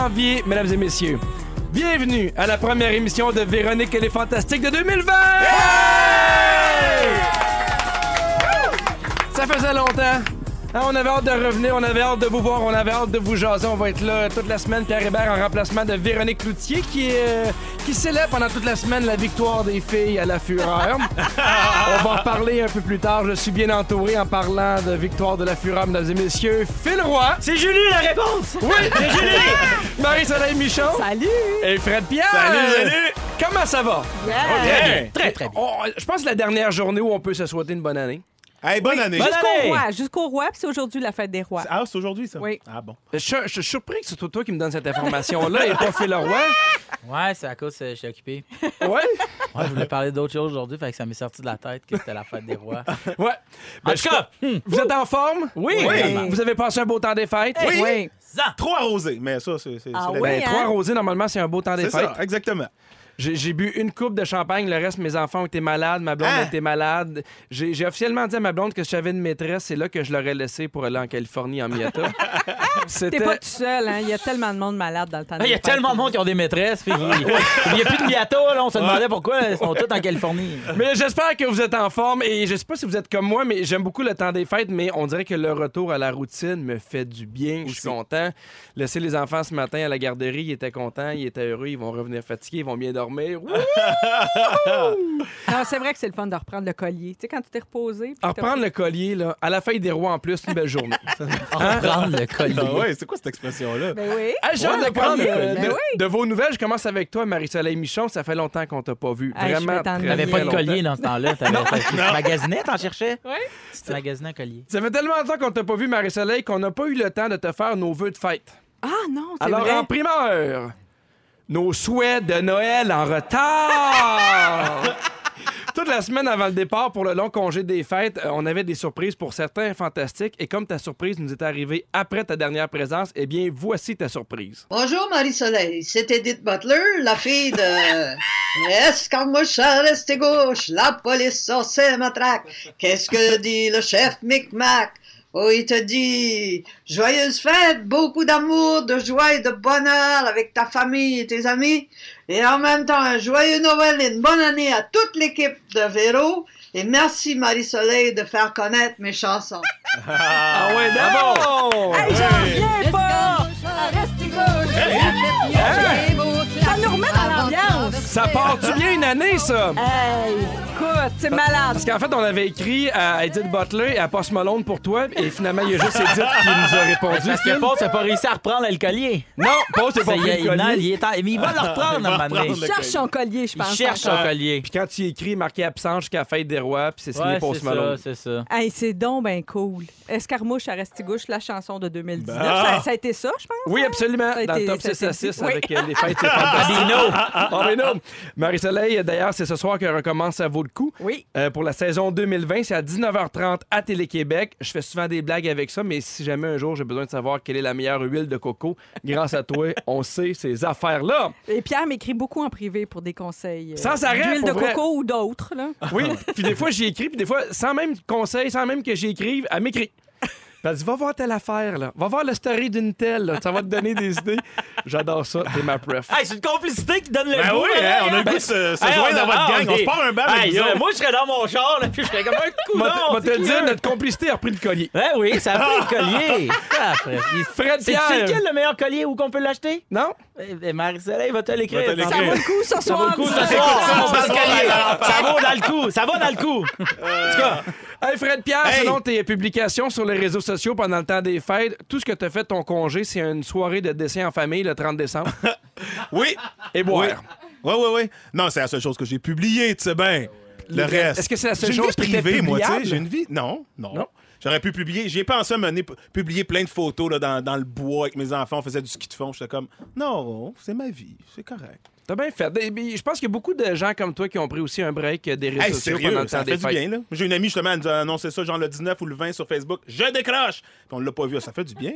lundi 6 janvier, mesdames et messieurs. Bienvenue à la première émission de Véronique et les Fantastiques de 2020! Ça faisait longtemps. Hein, on avait hâte de revenir, on avait hâte de vous voir, on avait hâte de vous jaser. On va être là toute la semaine. Pierre Hébert en remplacement de Véronique Cloutier qui, euh, qui célèbre pendant toute la semaine la victoire des filles à la fureur. on va en parler un peu plus tard. Je suis bien entouré en parlant de victoire de la fureur, mesdames et messieurs. Phil Roy. C'est Julie la réponse! Oui, c'est Julie. Marie-Soleil Michon. Salut! Et Fred Pierre. Salut, salut. Comment ça va? Yeah. Très, très bien. Je pense que c'est la dernière journée où on peut se souhaiter une bonne année. Hey, bonne année. Bonne Jusqu'au année. roi, jusqu'au roi, puis c'est aujourd'hui la fête des rois. Ah, c'est aujourd'hui, ça? Oui. Ah, bon. Je, suis- je suis surpris que ce soit toi qui me donne cette information-là et pas Phil Roy. Ouais, c'est à cause que je suis occupé. Ouais? Ouais, je voulais parler d'autre chose aujourd'hui, fait que ça m'est sorti de la tête que c'était la fête des rois. Ouais. En Ben, tout cas, je- Vous êtes en forme? oui! Oui. Vous avez passé un beau temps des fêtes? Oui. Ça. Trop arrosé, mais ça, c'est c'est- Ah c'est la oui. Ben, hein? trois rosés, normalement, c'est un beau temps des C'est fêtes. ça, exactement. J'ai bu une coupe de champagne, le reste, mes enfants ont été malades, ma blonde Hein? été malade. J'ai officiellement dit à ma blonde que si j'avais une maîtresse, c'est là que je l'aurais laissé pour aller en Californie, en Miata. T'es pas tout seul, hein? Il y a tellement de monde malade dans le temps Ah, Il y a fêtes. tellement de monde qui ont des maîtresses. puis Il n'y a plus de Miata, là. On se demandait pourquoi ils sont tous en Californie. Mais j'espère que vous êtes en forme et je sais pas si vous êtes comme moi, mais j'aime beaucoup le temps des fêtes, mais on dirait que le retour à la routine me fait du bien. Je suis content. Laisser les enfants ce matin à la garderie, ils étaient contents, ils étaient heureux, ils vont revenir fatigués, ils vont bien dormir. Non, c'est vrai que c'est le fun de reprendre le collier. Tu sais, quand tu t'es reposé. puis t'as- reprendre le collier, là, à la fête des rois en plus, une belle journée. Reprendre le collier. Ah ouais, c'est quoi cette expression-là? Ben oui. Hey, j'ai hâte de prendre le collier. Ben de, oui. de vos nouvelles. Je commence avec toi, Marie-Soleil Michon. Ça fait longtemps qu'on t'a pas vu. Je Vraiment. très, T'avais pas très de collier dans ce temps-là. T'avais- Tu magasinais, t'en cherchais? Oui. Tu magasinais un collier. Ça fait tellement longtemps qu'on t'a pas vu, Marie-Soleil, qu'on n'a pas eu le temps de te faire nos vœux de fête. Ah non, c'est Alors, vrai. en primeur, nos souhaits de Noël en retard. Toute la semaine avant le départ pour le long congé des fêtes, euh, on avait des surprises pour certains fantastiques. Et comme ta surprise nous est arrivée après ta dernière présence, eh bien, voici ta surprise. Bonjour Marie-Soleil, c'est Edith Butler, la fille de... Escarmouche à rester gauche, la police sort ses matraques. Qu'est-ce que dit le chef Micmac? Oh, il te dit joyeuse fête, beaucoup d'amour, de joie et de bonheur avec ta famille et tes amis. Et en même temps, un joyeux Noël et une bonne année à toute l'équipe de Véro. Et merci Marie-Soleil de faire connaître mes chansons. Ah ouais, bravo! Hey, j'en reviens pas! Ça nous remet dans l'ambiance! Ça part-tu bien une année, ça? Hey, écoute, c'est malade! Parce qu'en fait, on avait écrit à Edith Butler et à Post Malone pour toi, et finalement, il y a juste Edith qui nous a répondu. Parce que. Paul, t'as pas réussi à reprendre le collier. Non, Paul, c'est pas il, pris il- le collier. il est en- mais il va le reprendre Il à un moment donné. reprendre Il cherche son collier, je Il pense. cherche encore. son collier. Puis quand tu écris marqué absent jusqu'à la fête des rois, puis c'est signé Post c'est Malone. ça, c'est ça. Hey, c'est donc ben cool. Escarmouche à Restigouche, la chanson de 2019. Bah. Ça, a été ça, je pense. Oui, absolument. Ça a Dans le top ça a 6 à été 6 dit. Oui. avec euh, les fêtes. c'est fantastique. Marie-Soleil, d'ailleurs, c'est ce soir que recommence Ça vaut le coup. Oui. Euh, pour la saison 2020, c'est à 19h30 à Télé-Québec. Je fais souvent des blagues avec ça, mais si jamais un jour j'ai besoin de savoir quelle est la meilleure huile de coco, grâce à toi, on sait ces affaires-là. Et Pierre m'écrit beaucoup en privé pour des conseils. euh, Sans arrêt, D'huile de vrai. coco ou d'autres, là. Oui, puis des fois j'y écris, puis des fois, sans même conseil, sans même que j'y écrive, elle m'écrit. Puis Elle dit, va voir telle affaire, là. Va voir le story d'une telle, là. Ça va te donner des idées. J'adore ça. T'es ma pref. Hey, c'est une complicité qui donne le Ben goût. oui, là, hein, on a le Ben, goût de se, se hey, joindre a- dans votre ah, gang. On se part un bal Hey, euh, moi, je serais dans mon char, là, puis je serais comme un coup Moi, te- dire, notre complicité a repris le collier. Ben oui, ça a pris le collier. Il- Fred c'est lequel le meilleur collier où qu'on peut l'acheter? Non? Eh, eh, Marie-Soleil va te l'écrire. Va te l'écrire. Ça vaut le coup ce Ça vaut soir. le coup ce Ça. soir. vaut dans le coup. Ça va dans le coup. En tout cas, Hey, Fred Pierre, Hey. selon tes publications sur les réseaux sociaux pendant le temps des fêtes, tout ce que t'as fait ton congé, c'est une soirée de dessin en famille le 30 décembre. Oui. Et boire. Oui, oui, oui. Non, c'est la seule chose que j'ai publiée, tu sais bien. Le reste. Est-ce que c'est la seule chose privée, moi, tu sais. J'ai une vie. Non, non. Non? J'aurais pu publier. J'ai pensé à mener, publier plein de photos là, dans, dans le bois avec mes enfants. On faisait du ski de fond. J'étais comme, non, c'est ma vie. C'est correct. T'as bien fait. Je pense qu'il y a beaucoup de gens comme toi qui ont pris aussi un break euh, des réseaux Hey, sociaux sérieux, pendant le ça temps fait des du fêtes. bien, là. J'ai une amie, justement, elle nous a annoncé ça, genre le 19 ou le 20 sur Facebook. Je décroche! Puis on l'a pas vu. Ça fait du bien.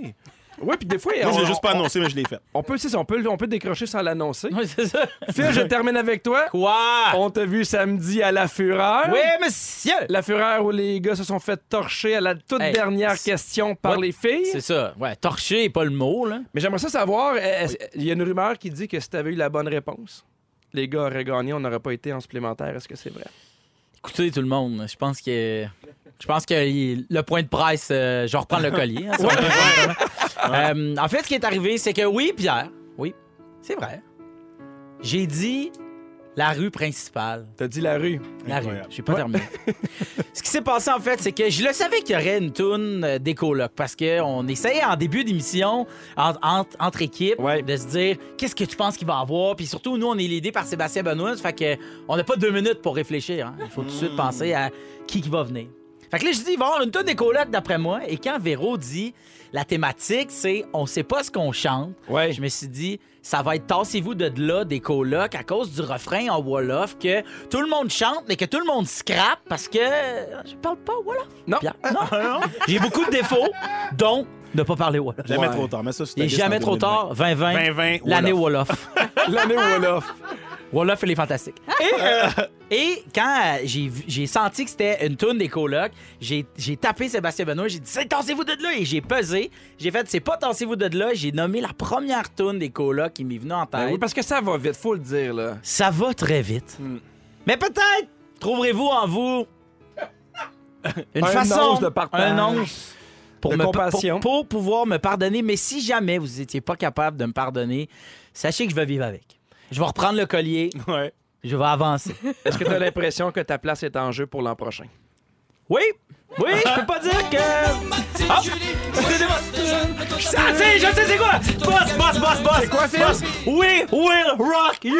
Oui, puis des fois, Moi, je on, l'ai juste pas annoncé, mais je l'ai fait. on peut, ça, on peut, on peut décrocher sans l'annoncer. Oui, c'est ça. Phil, je termine avec toi. Quoi? On t'a vu samedi à La Fureur. Oui, monsieur! La Fureur où les gars se sont fait torcher à la toute Hey, dernière c'est- question par Ouais, les filles. C'est ça. Ouais, torcher est pas le mot, là. Mais j'aimerais ça savoir, il y a une rumeur qui dit que si t'avais eu la bonne réponse, les gars auraient gagné, on n'aurait pas été en supplémentaire. Est-ce que c'est vrai? Écoutez, tout le monde, je pense que. Je pense que il- le point de presse, euh, je vais reprendre le collier. hein. Euh, en fait, ce qui est arrivé, c'est que oui, Pierre, oui, c'est vrai. J'ai dit la rue principale. T'as dit la rue. La rue. Incroyable. J'ai pas terminé. Ce qui s'est passé, en fait, c'est que je le savais qu'il y aurait une toune euh, des colocs parce qu'on essayait en début d'émission, en- en- entre équipes, Ouais. de se dire qu'est-ce que tu penses qu'il va avoir? Puis surtout, nous, on est aidés par Sébastien Benoît. Ça fait que on n'a pas deux minutes pour réfléchir. hein. Il faut tout de suite penser à qui, qui va venir. Fait que là, je dis, il va y avoir une toune des colocs d'après moi. Et quand Véro dit la thématique, c'est on sait pas ce qu'on chante, Ouais. je me suis dit, ça va être tassez-vous de là des colocs à cause du refrain en Wolof que tout le monde chante, mais que tout le monde scrape parce que je parle pas Wolof. Non. Pierre. Non. J'ai beaucoup de défauts, dont ne pas parler Wolof. Jamais Ouais. trop tard. Mais ça, c'est jamais trop tard, 2020, 2020, l'année. Wolof. L'année Wolof. Wolof, elle est fantastique. Et, euh, et quand euh, j'ai vu- j'ai senti que c'était une toune des colocs, j'ai j'ai tapé Sébastien Benoît, j'ai dit c'est tassez-vous de là et j'ai pesé. J'ai fait c'est pas tassez-vous de là, j'ai nommé la première toune des colocs qui m'est venue en tête. Ben oui, parce que ça va vite, faut le dire, là. Ça va très vite. Mais peut-être trouverez-vous en vous une Un façon, once de partage. un once pour, De me- compassion. pour- pour pouvoir me pardonner. Mais si jamais vous n'étiez pas capable de me pardonner, sachez que je vais vivre avec. Je vais reprendre le collier, Ouais. je vais avancer. Est-ce que t'as l'impression que ta place est en jeu pour l'an prochain? Oui, oui, je peux pas dire que. Ah, c'est des- Ah, tu sais, je sais c'est quoi? Boss, boss, boss, boss. C'est quoi, Phil? Boss, we will rock you.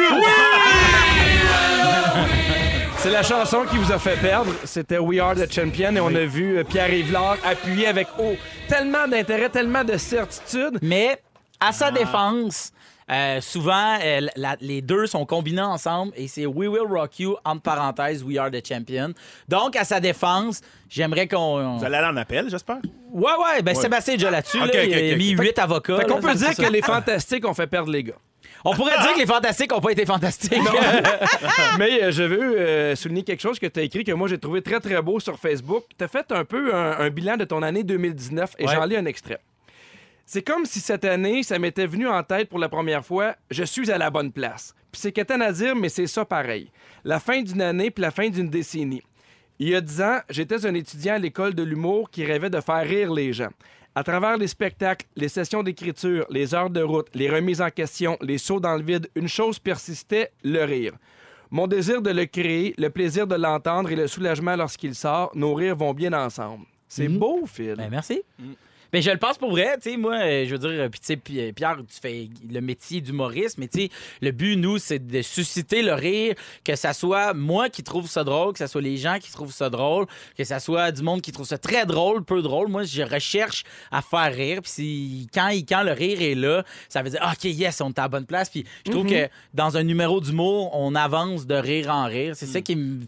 C'est la chanson qui vous a fait perdre. C'était We Are the Champion et on a vu euh, Pierre Yvelard appuyer avec oh, tellement d'intérêt, tellement de certitude. Mais à sa défense, euh, souvent, euh, la- les deux sont combinés ensemble et c'est We Will Rock You, entre parenthèses, We Are the Champion. Donc, à sa défense, j'aimerais qu'on. Vous allez aller en appel, j'espère? Ouais, ouais, ben Sébastien est déjà là-dessus. Ok, là, ok, il a ok, mis ok. huit avocats. Fait qu'on là, peut c'est dire ça. que les fantastiques ont fait perdre les gars. On pourrait dire que les fantastiques n'ont pas été fantastiques. Mais euh, je veux euh, souligner quelque chose que tu as écrit que moi j'ai trouvé très très beau sur Facebook. Tu as fait un peu un, un bilan de ton année 2019 et Ouais. j'en lis un extrait. C'est comme si cette année, ça m'était venu en tête pour la première fois, je suis à la bonne place. Puis c'est quétaine à dire, mais c'est ça pareil. La fin d'une année puis la fin d'une décennie. Il y a dix ans, j'étais un étudiant à l'école de l'humour qui rêvait de faire rire les gens. À travers les spectacles, les sessions d'écriture, les heures de route, les remises en question, les sauts dans le vide, une chose persistait, le rire. Mon désir de le créer, le plaisir de l'entendre et le soulagement lorsqu'il sort, nos rires vont bien ensemble. C'est beau, Phil. Ben, merci. Mais je le pense pour vrai, tu sais, moi, euh, je veux dire, euh, puis tu sais, Pi- Pierre, tu fais le métier d'humoriste, mais tu sais, le but, nous, c'est de susciter le rire, que ça soit moi qui trouve ça drôle, que ça soit les gens qui trouvent ça drôle, que ça soit du monde qui trouve ça très drôle, peu drôle. Moi, je recherche à faire rire, puis si- quand, quand le rire est là, ça veut dire, OK, yes, on est à la bonne place, puis je trouve que dans un numéro d'humour, on avance de rire en rire. C'est ça qui me...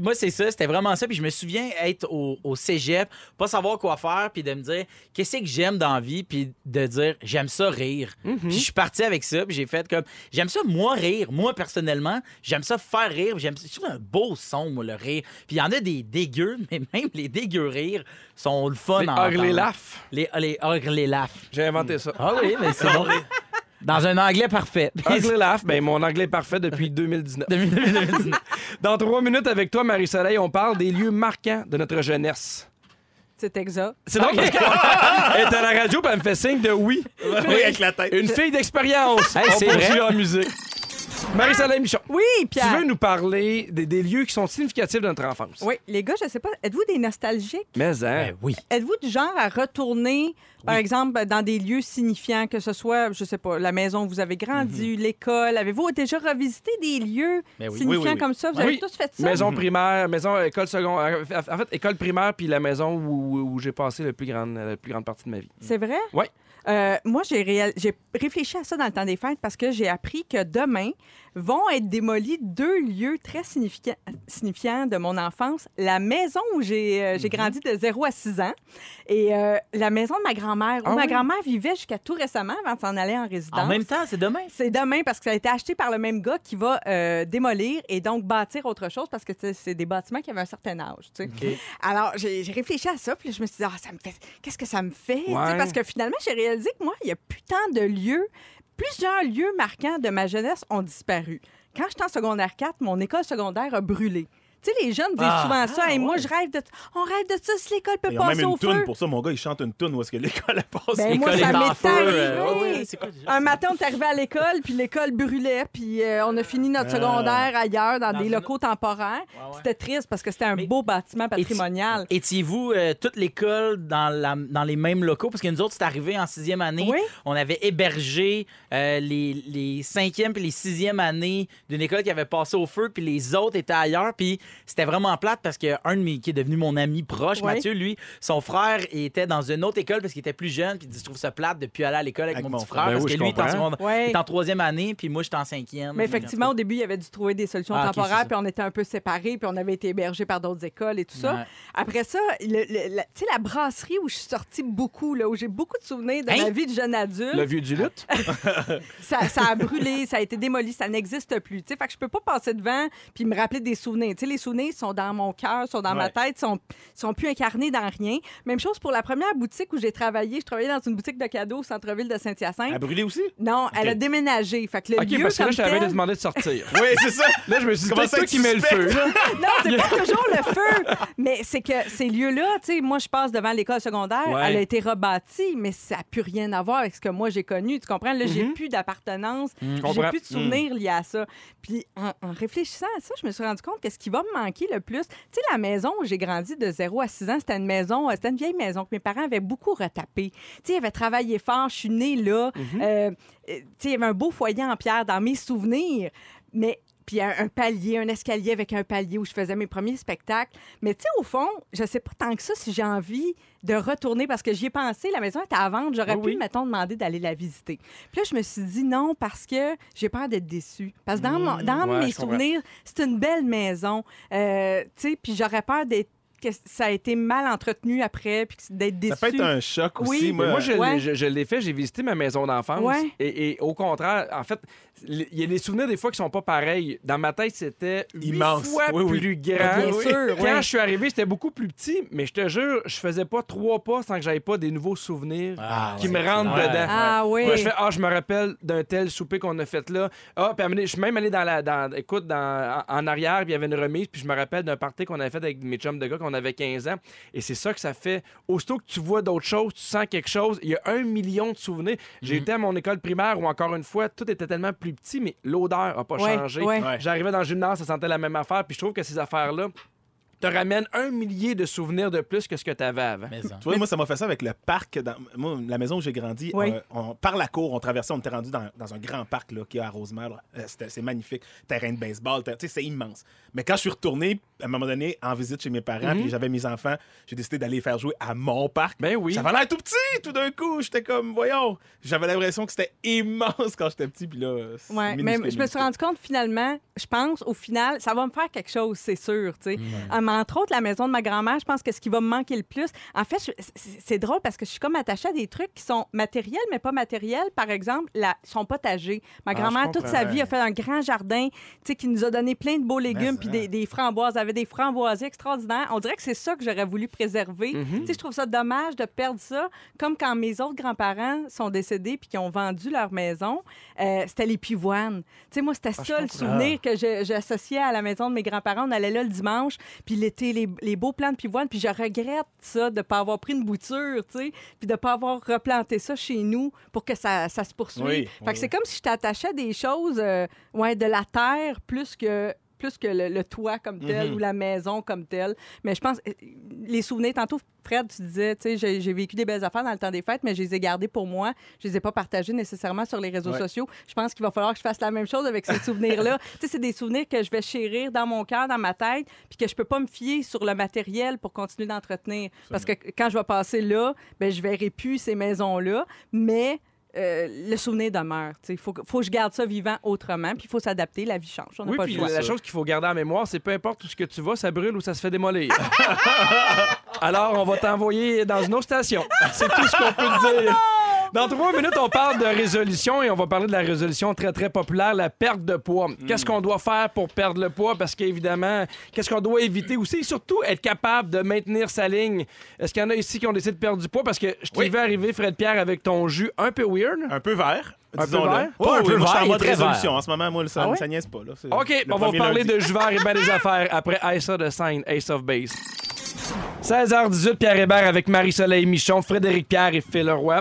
Moi, c'est ça, c'était vraiment ça, puis je me souviens être au, au cégep, pas savoir quoi faire, puis de me dire, qu'est-ce que j'aime dans la vie, puis de dire, j'aime ça rire. Puis je suis parti avec ça, puis j'ai fait comme, j'aime ça moi rire, moi personnellement, j'aime ça faire rire, j'aime trouve un beau son, moi, le rire. Puis il y en a des dégueux, mais même les dégueux rires sont le fun Les laugh. Les, les ugly laugh. J'ai inventé ça. Ah oui, mais c'est bon. Dans un anglais parfait. Ugly laugh, ben mon anglais parfait depuis 2019. 2019. Dans trois minutes avec toi, Marie-Soleil, on parle des lieux marquants de notre jeunesse. C'est exact. C'est drôle parce qu'elle est à la radio puis elle me fait signe de oui. Oui, avec la tête. Une fille d'expérience. Hey, on c'est poursuit vrai. en musique. Marie-Soleil Michon, Oui, tu Pierre. veux nous parler des, des lieux qui sont significatifs de notre enfance? Oui, les gars, je sais pas, êtes-vous des nostalgiques? Mais hein, Ben oui. Êtes-vous du genre à retourner, par exemple, dans des lieux signifiants, que ce soit, je sais pas, la maison où vous avez grandi, l'école? Avez-vous déjà revisité des lieux Ben oui. signifiants Oui, oui, oui. comme ça? Vous avez Oui. tous fait ça? maison primaire, maison école secondaire, en fait école primaire puis la maison où, où j'ai passé la plus grande la plus grande partie de ma vie. C'est vrai? Oui. Euh, moi, j'ai réfléchi à ça dans le temps des fêtes parce que j'ai appris que demain, vont être démolis deux lieux très significa- signifiants de mon enfance. La maison où j'ai euh, Mhm. grandi de 0 à 6 ans et euh, la maison de ma grand-mère, où Ah ma oui? grand-mère vivait jusqu'à tout récemment avant de s'en aller en résidence. En même temps, c'est demain. C'est demain parce que ça a été acheté par le même gars qui va euh, démolir et donc bâtir autre chose parce que c'est- des bâtiments qui avaient un certain âge. tu sais. Alors, j'ai réfléchi à ça, puis je me suis dit, ah, ça me fait. Qu'est-ce que ça me fait? Tu sais, Ouais. Parce que finalement, j'ai réalisé que moi, il y a plus tant de lieux, plusieurs lieux marquants de ma jeunesse ont disparu. Quand j'étais en secondaire 4, mon école secondaire a brûlé. Tu sais, les jeunes disent Ah. souvent ça. Ah, et moi, ouais. je rêve de. On rêve de ça si l'école peut Ils ont même passer une au toune feu. pour ça. Mon gars, il chante une toune où est-ce que l'école a passé. Ben, moi, ça m'est arrivé. euh, ouais, ouais? Un matin, on est arrivé à l'école, puis l'école brûlait, puis euh, on a fini notre Ah. secondaire ailleurs, dans, Dans des une- locaux temporaires. C'était triste parce que c'était un Mais- beau bâtiment patrimonial. Étiez-vous euh, toute l'école dans, la- dans les mêmes locaux? Parce que nous autres, c'est arrivé en sixième année. Oui. On avait hébergé euh, les, les cinquièmes puis les sixièmes années d'une école qui avait passé au feu, puis les autres étaient ailleurs. Puis c'était vraiment plate parce qu'un de mes qui est devenu mon ami proche. Mathieu, lui, son frère était dans une autre école parce qu'il était plus jeune, puis il dit Je trouve ça plate de plus aller à l'école avec, Avec mon mon petit frère. frère, Ben parce oui, que je lui, il est en, comprends. secondaire- Ouais. il est en troisième année, puis moi, j'étais en cinquième. Mais effectivement, au début, il avait dû trouver des solutions Ah, ok, c'est temporaires, ça. puis on était un peu séparés, puis on avait été hébergés par d'autres écoles et tout ça. Ouais. Après ça, le- le- la- tu sais, la brasserie où je suis sortie beaucoup, là, où j'ai beaucoup de souvenirs de Hein? ma vie de jeune adulte, Le vieux du lutte? ça, ça a brûlé, ça a été démoli, ça n'existe plus. Tu sais, fait que je peux pas passer devant puis me rappeler des souvenirs. Tu sais, les souvenirs sont dans mon cœur, sont dans ma tête, sont sont plus incarnés dans rien. Même chose pour la première boutique où j'ai travaillé. Je travaillais dans une boutique de cadeaux au centre-ville de Elle a Saint-Hyacinthe. brûlé aussi? Non, elle a déménagé. Fait que le OK, lieu parce que là, je t'avais tel- demandé de sortir. Oui, c'est ça. Là, je me suis dit, c'est ça toi qui mets le feu. Non, c'est pas toujours le feu. Mais c'est que ces lieux-là, tu sais, moi, je passe devant l'école secondaire, Ouais. elle a été rebâtie, mais ça n'a plus rien à voir avec ce que moi j'ai connu. Tu comprends? Là, j'ai Mhm. plus d'appartenance, j'ai comprends. plus de souvenirs liés à ça. Puis en, en réfléchissant à ça, je me suis rendu compte que ce qui va me manquer le plus, tu sais, la maison où j'ai grandi de 0 à 6 ans, c'était une maison, euh, c'était une vieille maison que mes parents avaient beaucoup retapée. Tu sais, ils avaient travaillé fort, je suis née là. Mhm. Euh, euh, tu sais, il y avait un beau foyer en pierre dans mes souvenirs, mais puis un, un palier, un escalier avec un palier où je faisais mes premiers spectacles. Mais tu sais, au fond, je sais pas tant que ça si j'ai envie de retourner parce que j'y ai pensé, la maison était à vendre, j'aurais Oui, pu, oui. mettons, demander d'aller la visiter. Puis là, je me suis dit non parce que j'ai peur d'être déçue. Parce que dans, mon- dans ouais, mes souvenirs, c'est une belle maison. Euh, tu sais, puis j'aurais peur d'être que ça a été mal entretenu après, puis que- d'être déçue. Ça peut être un choc Oui, aussi. Moi, moi, je, l'ai- Ouais. je- je l'ai fait, j'ai visité ma maison d'enfance. Ouais. Et, et au contraire, en fait, il y a des souvenirs des fois qui sont pas pareils. Dans ma tête, c'était Immense. fois Oui, oui. plus grand. Bien sûr, Quand je suis arrivé, c'était beaucoup plus petit, mais je te jure, je faisais pas trois pas sans que j'avais pas des nouveaux souvenirs Ah, qui ouais. me rentrent Ouais. dedans. Ah oui. Je fais ah je me rappelle d'un tel souper qu'on a fait là. Ah puis je suis même allé dans la dans écoute dans en, en arrière puis il y avait une remise puis je me rappelle d'un party qu'on avait fait avec mes chums de gars qu'on avait 15 ans et c'est ça que ça fait aussitôt que tu vois d'autres choses, tu sens quelque chose, il y a un million de souvenirs. J'ai été à mon école primaire où encore une fois tout était tellement plus petit mais l'odeur a pas Ouais, changé. ouais. J'arrivais dans le gymnase, ça sentait la même affaire puis je trouve que ces affaires là te ramènent un millier de souvenirs de plus que ce que tu avais avant. Mais ça. Tu vois, moi, ça m'a fait ça avec le parc. Dans, moi, la maison où j'ai grandi, Oui. euh, on- par la cour, on traversait, on était rendu dans, dans un grand parc là, qui est à Rosemère. Euh, c'est magnifique. Terrain de baseball, ter- tu sais, c'est immense. Mais quand je suis retourné, à un moment donné, en visite chez mes parents, Mhm. puis j'avais mes enfants, j'ai décidé d'aller faire jouer à mon parc. Ben oui. Ça avait l'air tout petit, tout d'un coup. J'étais comme, voyons. J'avais l'impression que c'était immense quand j'étais petit, puis là. c'est Ouais, minuscule, mais je me suis rendu compte finalement, je pense au final, ça va me faire quelque chose, c'est sûr. tu sais. Entre autres, la maison de ma grand-mère, je pense que ce qui va me manquer le plus, en fait, c'est drôle parce que je suis comme attachée à des trucs qui sont matériels, mais pas matériels. Par exemple, la, son potager. Ma Ah, grand-mère, toute sa vie, a fait un grand jardin tu sais, qui nous a donné plein de beaux légumes puis des, des framboises. Elle avait des framboisiers extraordinaires. On dirait que c'est ça que j'aurais voulu préserver. Tu sais, Je trouve ça dommage de perdre ça. Comme quand mes autres grands-parents sont décédés puis qui ont vendu leur maison, euh, c'était les pivoines. Tu sais, moi, c'était Ah, ça le souvenir que j'associais à la maison de mes grands-parents. On allait là le dimanche, puis l'été, les, les beaux plants de pivoine. Puis je regrette ça, de ne pas avoir pris une bouture, tu sais, puis de ne pas avoir replanté ça chez nous pour que ça, ça se poursuive. Oui, fait oui, que c'est comme si je t'attachais à des choses euh, ouais, de la terre plus que plus que le, le toit comme tel Mhm. ou la maison comme telle. Mais je pense, euh, les souvenirs, tantôt, Fred, tu disais, tu sais, j'ai j'ai vécu des belles affaires dans le temps des fêtes, mais je les ai gardées pour moi. Je les ai pas partagées nécessairement sur les réseaux Ouais. sociaux. Je pense qu'il va falloir que je fasse la même chose avec ces souvenirs-là. tu sais, c'est des souvenirs que je vais chérir dans mon cœur, dans ma tête, puis que je peux pas me fier sur le matériel pour continuer d'entretenir. Parce que quand je vais passer là, ben je verrai plus ces maisons-là, mais euh, le souvenir demeure. Il faut, que- faut que je garde ça vivant autrement, puis il faut s'adapter, la vie change. On Oui, pas puis la chose qu'il faut garder en mémoire, c'est peu importe où ce que tu vas, ça brûle ou ça se fait démolir. Alors, on va t'envoyer dans une autre station. C'est tout ce qu'on peut te dire. Dans trois minutes, on parle de résolution et on va parler de la résolution très, très populaire, la perte de poids. Qu'est-ce qu'on doit faire pour perdre le poids? Parce qu'évidemment, qu'est-ce qu'on doit éviter aussi? Et surtout, être capable de maintenir sa ligne. Est-ce qu'il y en a ici qui ont décidé de perdre du poids? Parce que je t'ai Oui. vu arriver, Fred Pierre, avec ton jus un peu weird. Un peu vert. Un peu vert? Pas un oui, peu moi, je suis vert, en mode résolution. vert. En ce moment, moi, ça, Ah ouais? ça niaise pas. Là. OK, on va parler lundi. de Juvert et bien des affaires après Ace de Sign, Ace of Base. 16h18, Pierre Hébert avec Marie-Soleil Michon, Frédéric Pierre et Phil Leroy.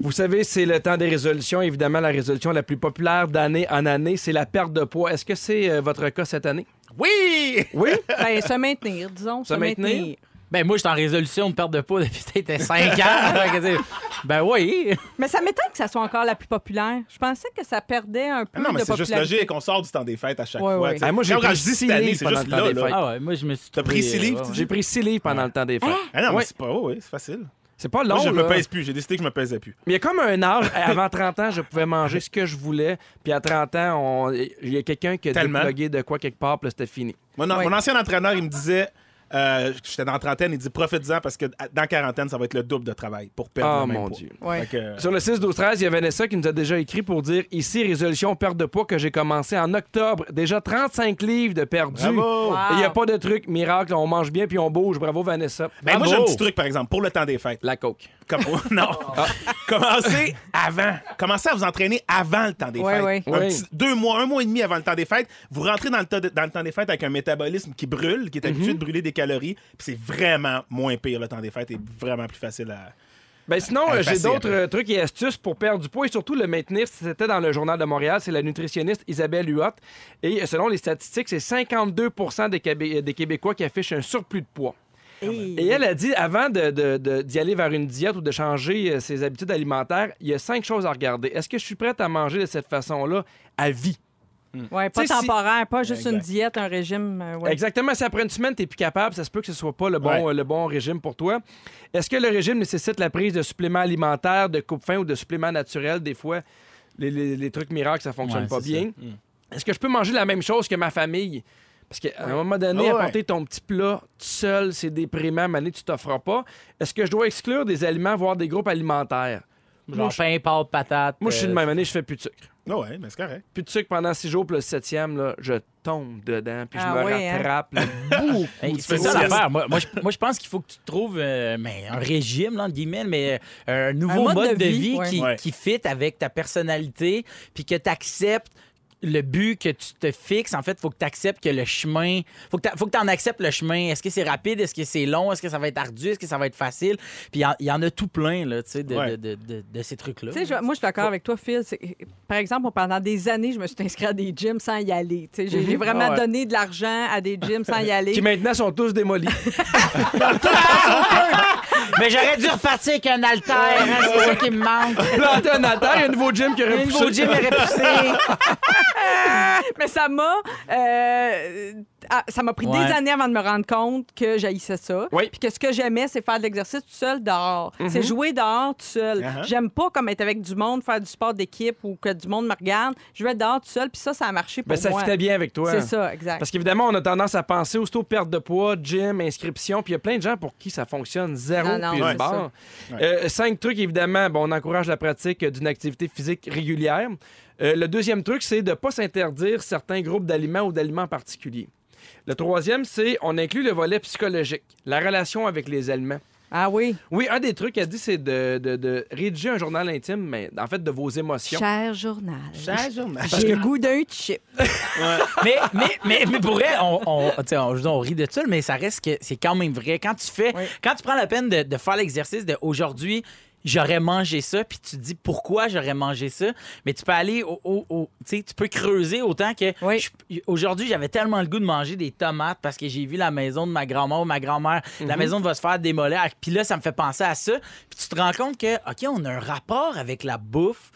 Vous savez, c'est le temps des résolutions. Évidemment, la résolution la plus populaire d'année en année, c'est la perte de poids. Est-ce que c'est euh, votre cas cette année? Oui! Oui? Ben, se maintenir, disons. Se maintenir? Ben, moi, je suis en résolution de perte de poids depuis peut-être 5 ans. Que, ben oui. Mais ça m'étonne que ça soit encore la plus populaire. Je pensais que ça perdait un peu Ah non, mais de c'est juste logique. On sort du temps des fêtes à chaque Ouais, fois. ouais. Ah, moi, j'ai pris je dis six cette année, livres c'est pendant juste le temps là. des fêtes. Ah ouais, moi, je me suis T'as pris six euh, livres, J'ai pris six livres pendant le temps des fêtes. Ah non, mais c'est pas. Oui, c'est facile. C'est pas long, Moi, je me là. pèse plus. J'ai décidé que je me pesais plus. Mais il y a comme un âge, avant 30 ans, je pouvais manger ce que je voulais. Puis à 30 ans, on- il y a quelqu'un qui a Tellement. déplugué de quoi quelque part, puis là, c'était fini. Mon, Ouais. mon ancien entraîneur, il me disait. Euh, J'étais dans la trentaine, il dit profite-en parce que dans la quarantaine, ça va être le double de travail pour perdre Ah, le même mon poids. Dieu. Ouais. Que- Sur le 6 12 13 il y a Vanessa qui nous a déjà écrit pour dire ici résolution perte de poids que j'ai commencé en octobre, déjà 35 livres de perdu. Il n'y a pas de truc miracle, on mange bien puis on bouge. Bravo Vanessa. Ben, moi, j'ai un petit truc, par exemple, pour le temps des fêtes. La coke. Comme... non. Commencez avant. Commencez à vous entraîner avant le temps des Ouais, fêtes. ouais. Un Oui. petit- deux mois, un mois et demi avant le temps des fêtes. Vous rentrez dans le, de- dans le temps des fêtes avec un métabolisme qui brûle, qui est habitué de brûler des calories. Puis c'est vraiment moins pire le temps des fêtes et vraiment plus facile à. Ben sinon, euh, j'ai d'autres euh, trucs et astuces pour perdre du poids et surtout le maintenir. C'était dans le Journal de Montréal, c'est la nutritionniste Isabelle Huot. Et euh, selon les statistiques, c'est 52 des, Québé- des Québécois qui affichent un surplus de poids. Et elle a dit, avant de- de- de- d'y aller vers une diète ou de changer euh, ses habitudes alimentaires, il y a cinq choses à regarder. Est-ce que je suis prête à manger de cette façon-là à vie? Pas Tu sais, si- temporaire, pas juste Exact. une diète, un régime. euh, ouais. Exactement. Si après une semaine, tu n'es plus capable, ça se peut que ce soit pas le bon, Ouais. euh, le bon régime pour toi. Est-ce que le régime nécessite la prise de suppléments alimentaires, de coupe-faim ou de suppléments naturels? Des fois, les, les- les trucs miracles, ça fonctionne Ouais, pas bien. ça. Est-ce que je peux manger la même chose que ma famille? Parce qu'à un moment donné, ouais. apporter ton petit plat tout seul, c'est déprimant, Mané, tu t'offres pas. Est-ce que je dois exclure des aliments, voire des groupes alimentaires? Genre pain, pâte, patate. Moi, je suis de euh, même année, je fais plus de sucre. Ah ouais, mais c'est correct. Plus de sucre pendant six jours, puis le septième, là, je tombe dedans, puis Ah je me ouais, hein? rattrape. là, beaucoup. Hey, tu c'est fais ça l'affaire. Moi, moi, je, moi, je pense qu'il faut que tu trouves euh, mais un régime, là, entre guillemets, mais euh, un nouveau Un mode, de vie, ouais. qui, Ouais. qui fit avec ta personnalité, puis que tu acceptes le but que tu te fixes. En fait, il faut que tu acceptes que le chemin. faut que tu en acceptes le chemin. Est-ce que c'est rapide? Est-ce que c'est long? Est-ce que ça va être ardu? Est-ce que ça va être facile? Puis il y en- il y, en a tout plein, là, tu sais, de, Ouais. de, de, de- de ces trucs-là. Tu sais, moi, je suis d'accord avec toi, Phil. Par exemple, pendant des années, je me suis inscrit à des gyms sans y aller. Tu sais, J'ai j'ai vraiment Ah ouais. donné de l'argent à des gyms sans y aller. Qui maintenant sont tous démolis. Mais j'aurais dû repartir avec un haltère, hein, c'est ça qui me manque. Planter un alter, il y a un nouveau gym qui aurait Un poussé. nouveau gym aurait poussé. Mais ça m'a euh, ah, ça m'a pris Ouais. des années avant de me rendre compte que j'haïssais ça. Oui. Puis que ce que j'aimais, c'est faire de l'exercice tout seul dehors. C'est jouer dehors tout seul. Uh-huh. J'aime pas comme être avec du monde, faire du sport d'équipe ou que du monde me regarde. Je vais être dehors tout seul, puis ça, ça a marché pour Ben, ça moi. fitait bien avec toi. C'est ça, exact. Parce qu'évidemment, on a tendance à penser aussitôt perte de poids, gym, inscription, puis il y a plein de gens pour qui ça fonctionne zéro Non, non, barre. ça. Euh, cinq trucs, évidemment, bon, on encourage la pratique d'une activité physique régulière. Euh, le deuxième truc, c'est de ne pas s'interdire certains groupes d'aliments ou d'aliments particuliers. Le troisième, c'est on inclut le volet psychologique, la relation avec les aliments. Ah oui? Oui, un des trucs qu'elle dit, c'est de, de- de rédiger un journal intime, mais en fait de vos émotions. Cher journal. Chaque journée. J'ai le goût d'un chip. mais, mais, mais, mais pour vrai, on, on, tu sais, on, rit de ça, mais ça reste que c'est quand même vrai. Quand tu fais, Oui. quand tu prends la peine de, de faire l'exercice de aujourd'hui, j'aurais mangé ça, puis tu te dis pourquoi j'aurais mangé ça, mais tu peux aller au, au- au- tu sais, tu peux creuser autant que Oui. aujourd'hui j'avais tellement le goût de manger des tomates parce que j'ai vu la maison de ma grand-mère ou ma grand-mère, la maison va se faire démolir, puis là ça me fait penser à ça, puis tu te rends compte que ok on a un rapport avec la bouffe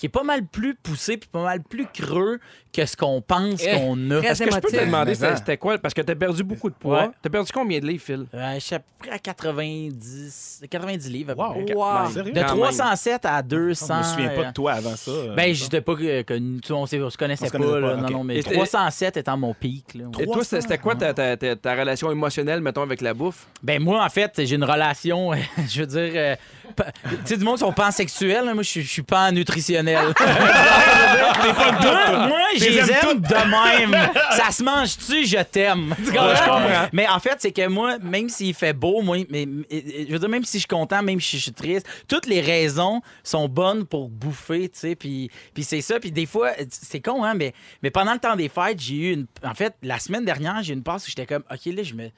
qui est pas mal plus poussé puis pas mal plus creux que ce qu'on pense Eh, qu'on a. Est-ce que je peux te demander c'était quoi? Parce que t'as perdu beaucoup de poids. Ouais. T'as perdu combien de livres, Phil? Euh, je suis à peu près à 90, 90 livres. à peu Wow. près. Wow. Sérieux? De Quand 307 à 200. Je me souviens pas euh, de toi avant ça. euh, Ben, j'étais pas euh, connu. On, se connaissait On se pas. là. pas, Non, non, mais Et t'es- 307 étant mon pic. Là. Et toi, c'était c'était quoi ta, ta- ta- ta relation émotionnelle, mettons, avec la bouffe? Ben, moi, en fait, j'ai une relation, je veux dire. Tu sais, du monde qui sont pansexuels. Moi, je suis- pas nutritionnel. moi, moi je les aime de même. Ça se mange-tu, je t'aime? Tu comprends? je comprends. Mais en fait, c'est que moi, même s'il fait beau, moi, mais- je veux dire, même si je suis content, même si je suis triste, toutes les raisons sont bonnes pour bouffer, tu sais. Puis, puis c'est ça. Puis des fois, c'est con, hein, mais, mais pendant le temps des fêtes, j'ai eu une. En fait, la semaine dernière, j'ai eu une passe où j'étais comme, OK, là, je me,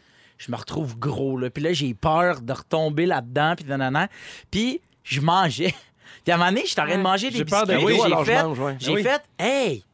je me retrouve gros, là. Puis là, j'ai peur de retomber là-dedans, puis nanana. Puis je mangeais. Puis à un moment donné, j'étais en train de manger des J'ai peur de biscuits. gros, J'ai fait- mange, ouais. J'ai Oui. fait, hey,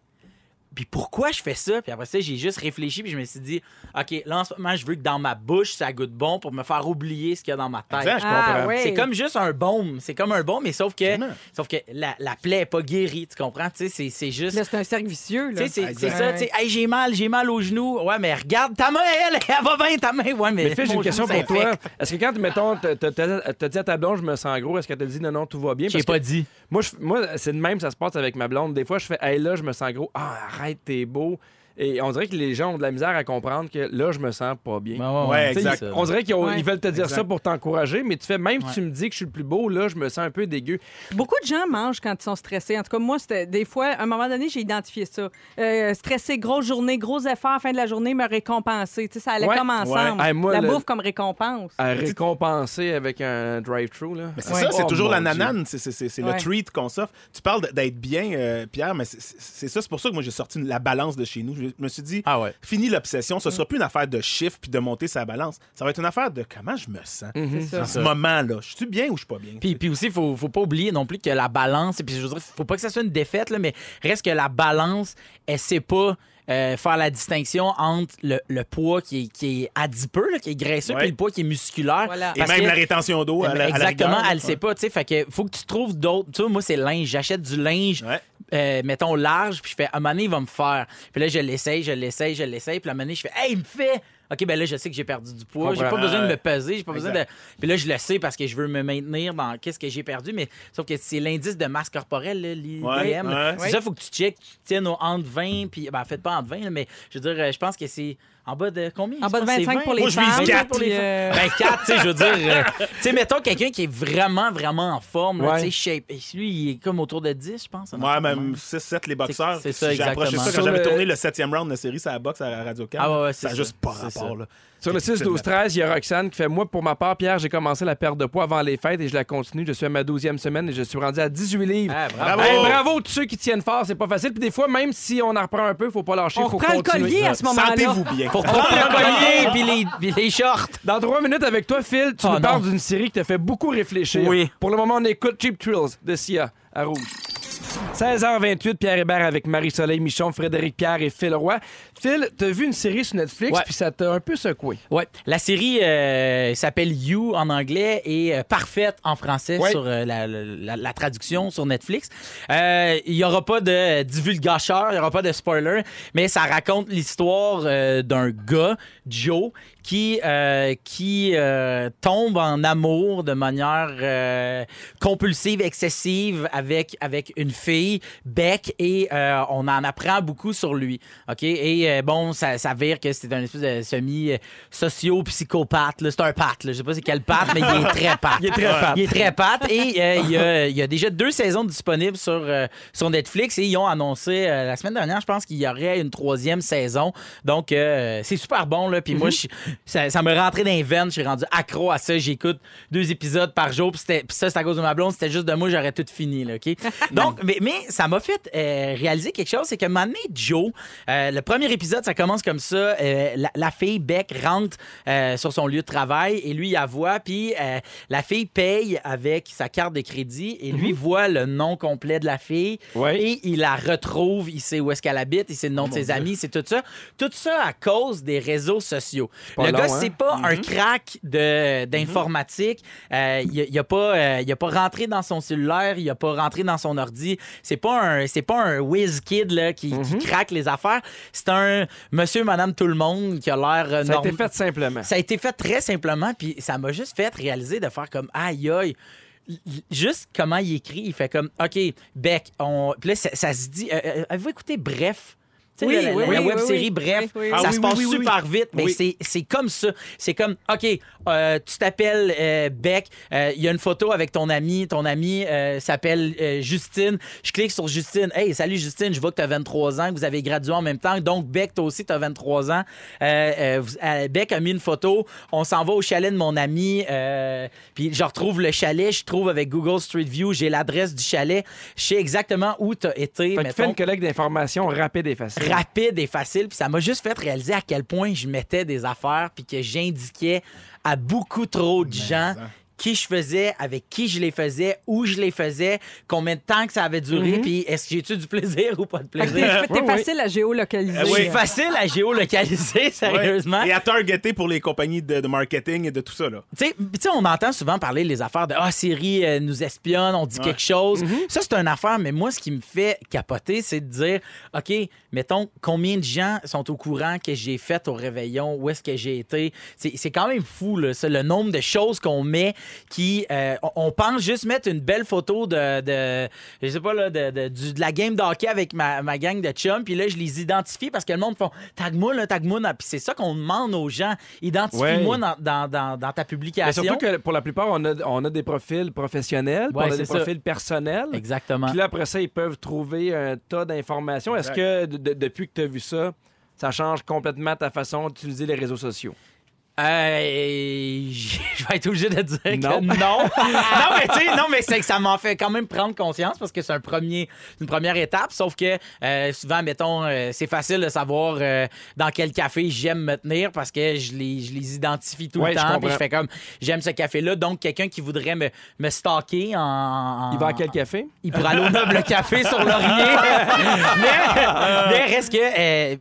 puis pourquoi je fais ça? Puis après ça, j'ai juste réfléchi, puis je me suis dit, OK, là, en ce moment, je veux que dans ma bouche, ça goûte bon pour me faire oublier ce qu'il y a dans ma tête. Exact, je Ah, comprends. oui. C'est comme juste un baume. C'est comme un baume, mais sauf que, sauf que la, la plaie est pas guérie, tu comprends? Tu sais, c'est- c'est juste. Là, c'est un cercle vicieux. Tu Là. sais, c'est ça, tu sais, hey, j'ai mal, j'ai mal au genou. Ouais, mais regarde ta main, elle, elle va bien, ta main. Ouais, mais. Mais Phil, j'ai une question pour toi. Est-ce que quand, mettons, t'as- dit à ta blonde, je me sens gros, est-ce qu'elle t'a dit non, non, tout va bien? J'ai pas dit. Moi, moi c'est de même, ça se passe avec ma blonde. Des fois, je fais, hey, là, je me sens gros. Ah, arrête, beau. Et on dirait que les gens ont de la misère à comprendre que là, je me sens pas bien. Ouais, exact. ils- On dirait qu'ils Ouais. veulent te dire Exact. ça pour t'encourager, mais tu fais, même Ouais. si tu me dis que je suis le plus beau, là, je me sens un peu dégueu. Beaucoup de gens mangent quand ils sont stressés. En tout cas, moi, c'était des fois, à un moment donné, j'ai identifié ça. Euh, stressé, grosse journée, gros effort, fin de la journée, me récompenser. Tu sais, ça allait Ouais, comme ensemble. ouais. Hey, moi, la le- bouffe comme récompense. À récompenser avec un drive-thru, là. C'est Ouais. ça, c'est Oh, toujours la nanane, c'est- le treat qu'on s'offre. Tu parles d'être bien, euh, Pierre, mais c'est- ça, c'est pour ça que moi j'ai sorti la balance de chez nous. Je me suis dit, Ah ouais. fini l'obsession, ce sera plus une affaire de chiffres puis de monter sa balance. Ça va être une affaire de comment je me sens Mhm. C'est en ce moment-là. Je suis bien ou je suis pas bien? Puis, puis aussi, il faut, faut pas oublier non plus que la balance, et puis je veux dire, faut pas que ça soit une défaite, là, mais reste que la balance, elle sait pas euh, faire la distinction entre le, le poids qui est, qui est adipeux, là, qui est graisseux, Ouais. puis le poids qui est musculaire. Voilà. Et Parce même que- la rétention d'eau, à la- à la Exactement, rigueur, elle là. sait pas, tu sais. Fait que faut que tu trouves d'autres. Tu vois, moi, c'est linge. J'achète du linge, Ouais. euh, mettons, large, puis je fais, à un moment donné, il va me faire. Puis là, je l'essaye, je l'essaye, je l'essaye. Puis à un moment donné, je fais, hey, il me fait. OK, ben là, je sais que j'ai perdu du poids. J'ai pas besoin de me peser. J'ai pas besoin de. Puis là, je le sais parce que je veux me maintenir dans qu'est-ce que j'ai perdu. Mais sauf que c'est l'indice de masse corporelle. Ouais, ouais. C'est ça, faut que tu checkes, tu tiennes au entre 20, puis. Ben, faites pas entre 20, là, mais je veux dire, euh, je pense que c'est en bas de combien? En bas de pense que c'est 25 pour les Moi, je vise femmes. quatre. puis, euh, ben 4, tu sais, je veux dire. euh, tu sais, mettons quelqu'un qui est vraiment, vraiment en forme, Ouais. tu sais, shape. Et lui, il est comme autour de 10, je pense. Ouais, même 6-7 les boxeurs. c'est ça, J'ai approché ça quand j'avais tourné le 7e round de série sur la boxe à Radio 4. Ah ouais, ouais, ça ça. juste pas C'est rapport. ça. Là. Sur le 6, 12, 13, il y a Roxane qui fait Moi, pour ma part, Pierre, j'ai commencé la perte de poids avant les fêtes et je la continue. Je suis à ma 12e semaine et je suis rendu à 18 livres. Ah, Bravo! Hey, bravo tous ceux qui tiennent fort, c'est pas facile. Puis des fois, même si on en reprend un peu, faut pas lâcher. on faut reprend le collier à ce moment-là. Sentez-vous bien. Pour prendre le collier puis les, puis les shorts. Dans trois minutes avec toi, Phil, tu Oh, nous parles d'une série qui te fait beaucoup réfléchir. Oui. Pour le moment, on écoute Cheap Thrills de Sia à Rouge. 16h28, Pierre Hébert avec Marie-Soleil Michon, Frédéric Pierre et Phil Roy. Phil, t'as vu une série sur Netflix, Ouais. puis ça t'a un peu secoué? Ouais, la série euh, s'appelle You en anglais et euh, parfaite en français Ouais. sur euh, la, la- la traduction sur Netflix. Il y aura pas de divulgacheur, il y aura pas de spoiler, mais ça raconte l'histoire d'un gars, Joe, qui euh, qui euh, tombe en amour de manière euh, compulsive, excessive avec avec une fille, Beck, et on en apprend beaucoup sur lui. Ok, et bon, ça s'avère que c'est un espèce de semi socio-psychopathe. là. C'est un là. Je sais pas c'est quel patte, mais il est très patte. Il est très patte. Il est très patte. Et il y, a, il y a déjà deux saisons disponibles sur, sur Netflix et ils ont annoncé la semaine dernière, je pense qu'il y aurait une troisième saison. Donc, c'est super bon. Là. Puis moi, je- ça, ça me rentrait dans les veines. Je suis rendu accro à ça. J'écoute deux épisodes par jour. Puis c'était- ça, c'est à cause de ma blonde. C'était juste de moi, j'aurais tout fini. Là, OK? Donc, mais, mais ça m'a fait euh, réaliser quelque chose. C'est que maintenant, Joe, euh, le premier épisode, ça commence comme ça. Euh, la, la fille, Beck, rentre sur son lieu de travail et lui, il la voit. Puis la fille paye avec sa carte de crédit et lui voit le nom complet de la fille. Ouais. Et il la retrouve. Il sait où est-ce qu'elle habite. Il sait le nom de ses amis. C'est tout ça. Tout ça à cause des réseaux sociaux. Pas Le long, gars, hein? c'est pas un crack de- d'informatique. Euh, il, a- il a pas, euh, pas rentré dans son cellulaire, il a pas rentré dans son ordi. C'est pas un, c'est pas un whiz kid là, qui, qui craque les affaires. C'est un monsieur, madame, tout le monde qui a l'air euh, Ça a été fait simplement. Ça a été fait très simplement, puis ça m'a juste fait réaliser de faire comme aïe aïe. Juste comment il écrit, il fait comme OK, Beck, on. Puis là, ça, ça se dit. euh, euh, Avez-vous écouté Bref? Oui, la, la- oui, la web oui, série oui. Bref, Oui, oui. Ah ça se oui, passe oui, oui. super vite, mais Oui. c'est c'est comme ça. C'est comme OK, euh, tu t'appelles euh, Beck, euh, il y a une photo avec ton ami, ton ami euh, s'appelle euh, Justine. Je clique sur Justine. Hey, salut Justine, je vois que tu as 23 ans, que vous avez gradué en même temps. Donc, Beck, toi aussi, tu as 23 ans. Euh, euh, euh, Beck a mis une photo. On s'en va au chalet de mon ami. euh, puis je retrouve le chalet. Je trouve avec Google Street View, j'ai l'adresse du chalet. Je sais exactement où tu as été. Fait tu fais une collecte d'informations rapide et facile. Rapide et facile. Puis ça m'a juste fait réaliser à quel point je mettais des affaires puis que j'indiquais à beaucoup trop de gens ça. qui je faisais, avec qui je les faisais, où je les faisais, combien de temps que ça avait duré, puis est-ce que j'ai-tu du plaisir ou pas de plaisir? T'es t'es Oui, oui. facile à géolocaliser. Euh, Je oui. suis facile à géolocaliser, sérieusement. Et à targeter pour les compagnies de, de marketing et de tout ça. Là. Tu sais, tu sais, on entend souvent parler les affaires de Ah, Siri euh, nous espionne, on dit Ouais. quelque chose. Ça, c'est une affaire, mais moi, ce qui me fait capoter, c'est de dire OK, mettons, combien de gens sont au courant que j'ai fait au réveillon, où est-ce que j'ai été? C'est c'est quand même fou, là, ça, le nombre de choses qu'on met qui. euh, on- pense juste mettre une belle photo de. de je sais pas, là, de, de- du- de la game de hockey avec ma, ma gang de chums, puis là, je les identifie parce que le monde font tag-moi, là, tag-moi. Puis c'est ça qu'on demande aux gens. Identifie-moi Ouais. dans, dans, dans, dans ta Mais publication. surtout que pour la plupart, on a, on a des profils professionnels, Ouais, on a des ça. profils personnels. Exactement. Puis là, après ça, ils peuvent trouver un tas d'informations. Est-ce que de- de- depuis que tu as vu ça, ça change complètement ta façon d'utiliser les réseaux sociaux? Euh, je vais être obligé de dire Non. que non. non, mais tu sais, non, mais c'est que ça m'en fait quand même prendre conscience parce que c'est un premier, une première étape. Sauf que euh, souvent, mettons, euh, c'est facile de savoir dans quel café j'aime me tenir parce que je les, je les identifie tout Ouais, le je temps. Puis je fais comme j'aime ce café-là. Donc, quelqu'un qui voudrait me, me stalker en, Il va à quel café? il pourrait aller au Noble Café sur Laurier. mais, mais reste que.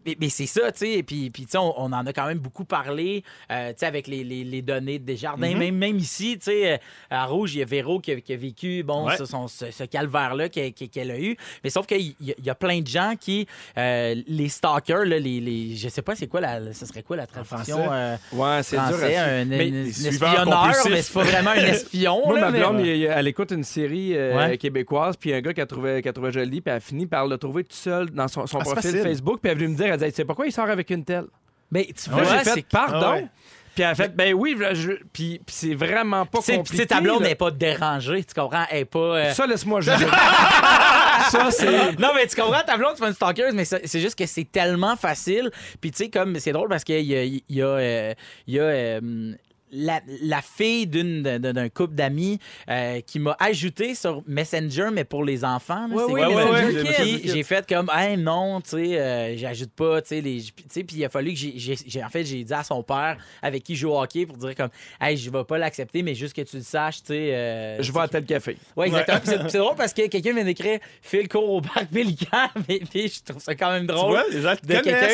mais, mais c'est ça, tu sais. Puis, puis tu sais, on, on en a quand même beaucoup parlé, euh, tu sais, avec les, les- les données de Desjardins. même, même ici, tu euh, à Rouge, il y a Véro qui a, qui a vécu, bon, Ouais. ce, son- ce- ce calvaire-là qu'elle a eu. Mais sauf qu'il y, y a plein de gens qui. euh, les stalkers, là, les, les. Je sais pas, c'est quoi la. Ce serait quoi la traduction? euh, Ouais, c'est dur. à un, Mais un- espionneur, mais c'est pas vraiment un espion. Moi, là, ma mais- blonde, il- il- elle écoute une série euh, Ouais. québécoise, puis un gars qu'elle trouvait, qu'elle trouvait jolie, puis elle finit par le trouver tout seul dans son, son Ah, c'est profil facile. Facebook, puis elle est venue me dire, elle dit, tu sais pourquoi il sort avec une telle? Mais tu Là, vois, j'ai c'est fait, pardon? Ah ouais. Puis elle a fait, ben oui, je- puis, puis c'est vraiment pas compliqué. ta blonde n'est pas dérangée, tu comprends? Elle est pas. euh, Ça, laisse-moi juger. ça, c'est... Non, mais tu comprends, ta blonde, c'est pas une stalkeuse, mais ça- c'est juste que c'est tellement facile. Puis, tu sais, comme c'est drôle parce qu'il y a, il y a, euh, il y a, euh, la, la fille d'une, d'un couple d'amis euh, qui m'a ajouté sur Messenger, mais pour les enfants. Oui, oui, Messenger j'ai- fait comme, hey, non, tu sais, euh, j'ajoute pas, tu sais, les. puis, tu il a fallu que j'ai, en fait, j'ai dit à son père avec qui je joue au hockey pour dire comme, hey, je vais pas l'accepter, mais juste que tu le saches, tu sais. euh, Je vais à tel café. oui, exactement. C'est- drôle parce que quelqu'un vient d'écrire Phil court au parc Pélican. Mais je trouve ça quand même Tu drôle vois, les gens de quelqu'un.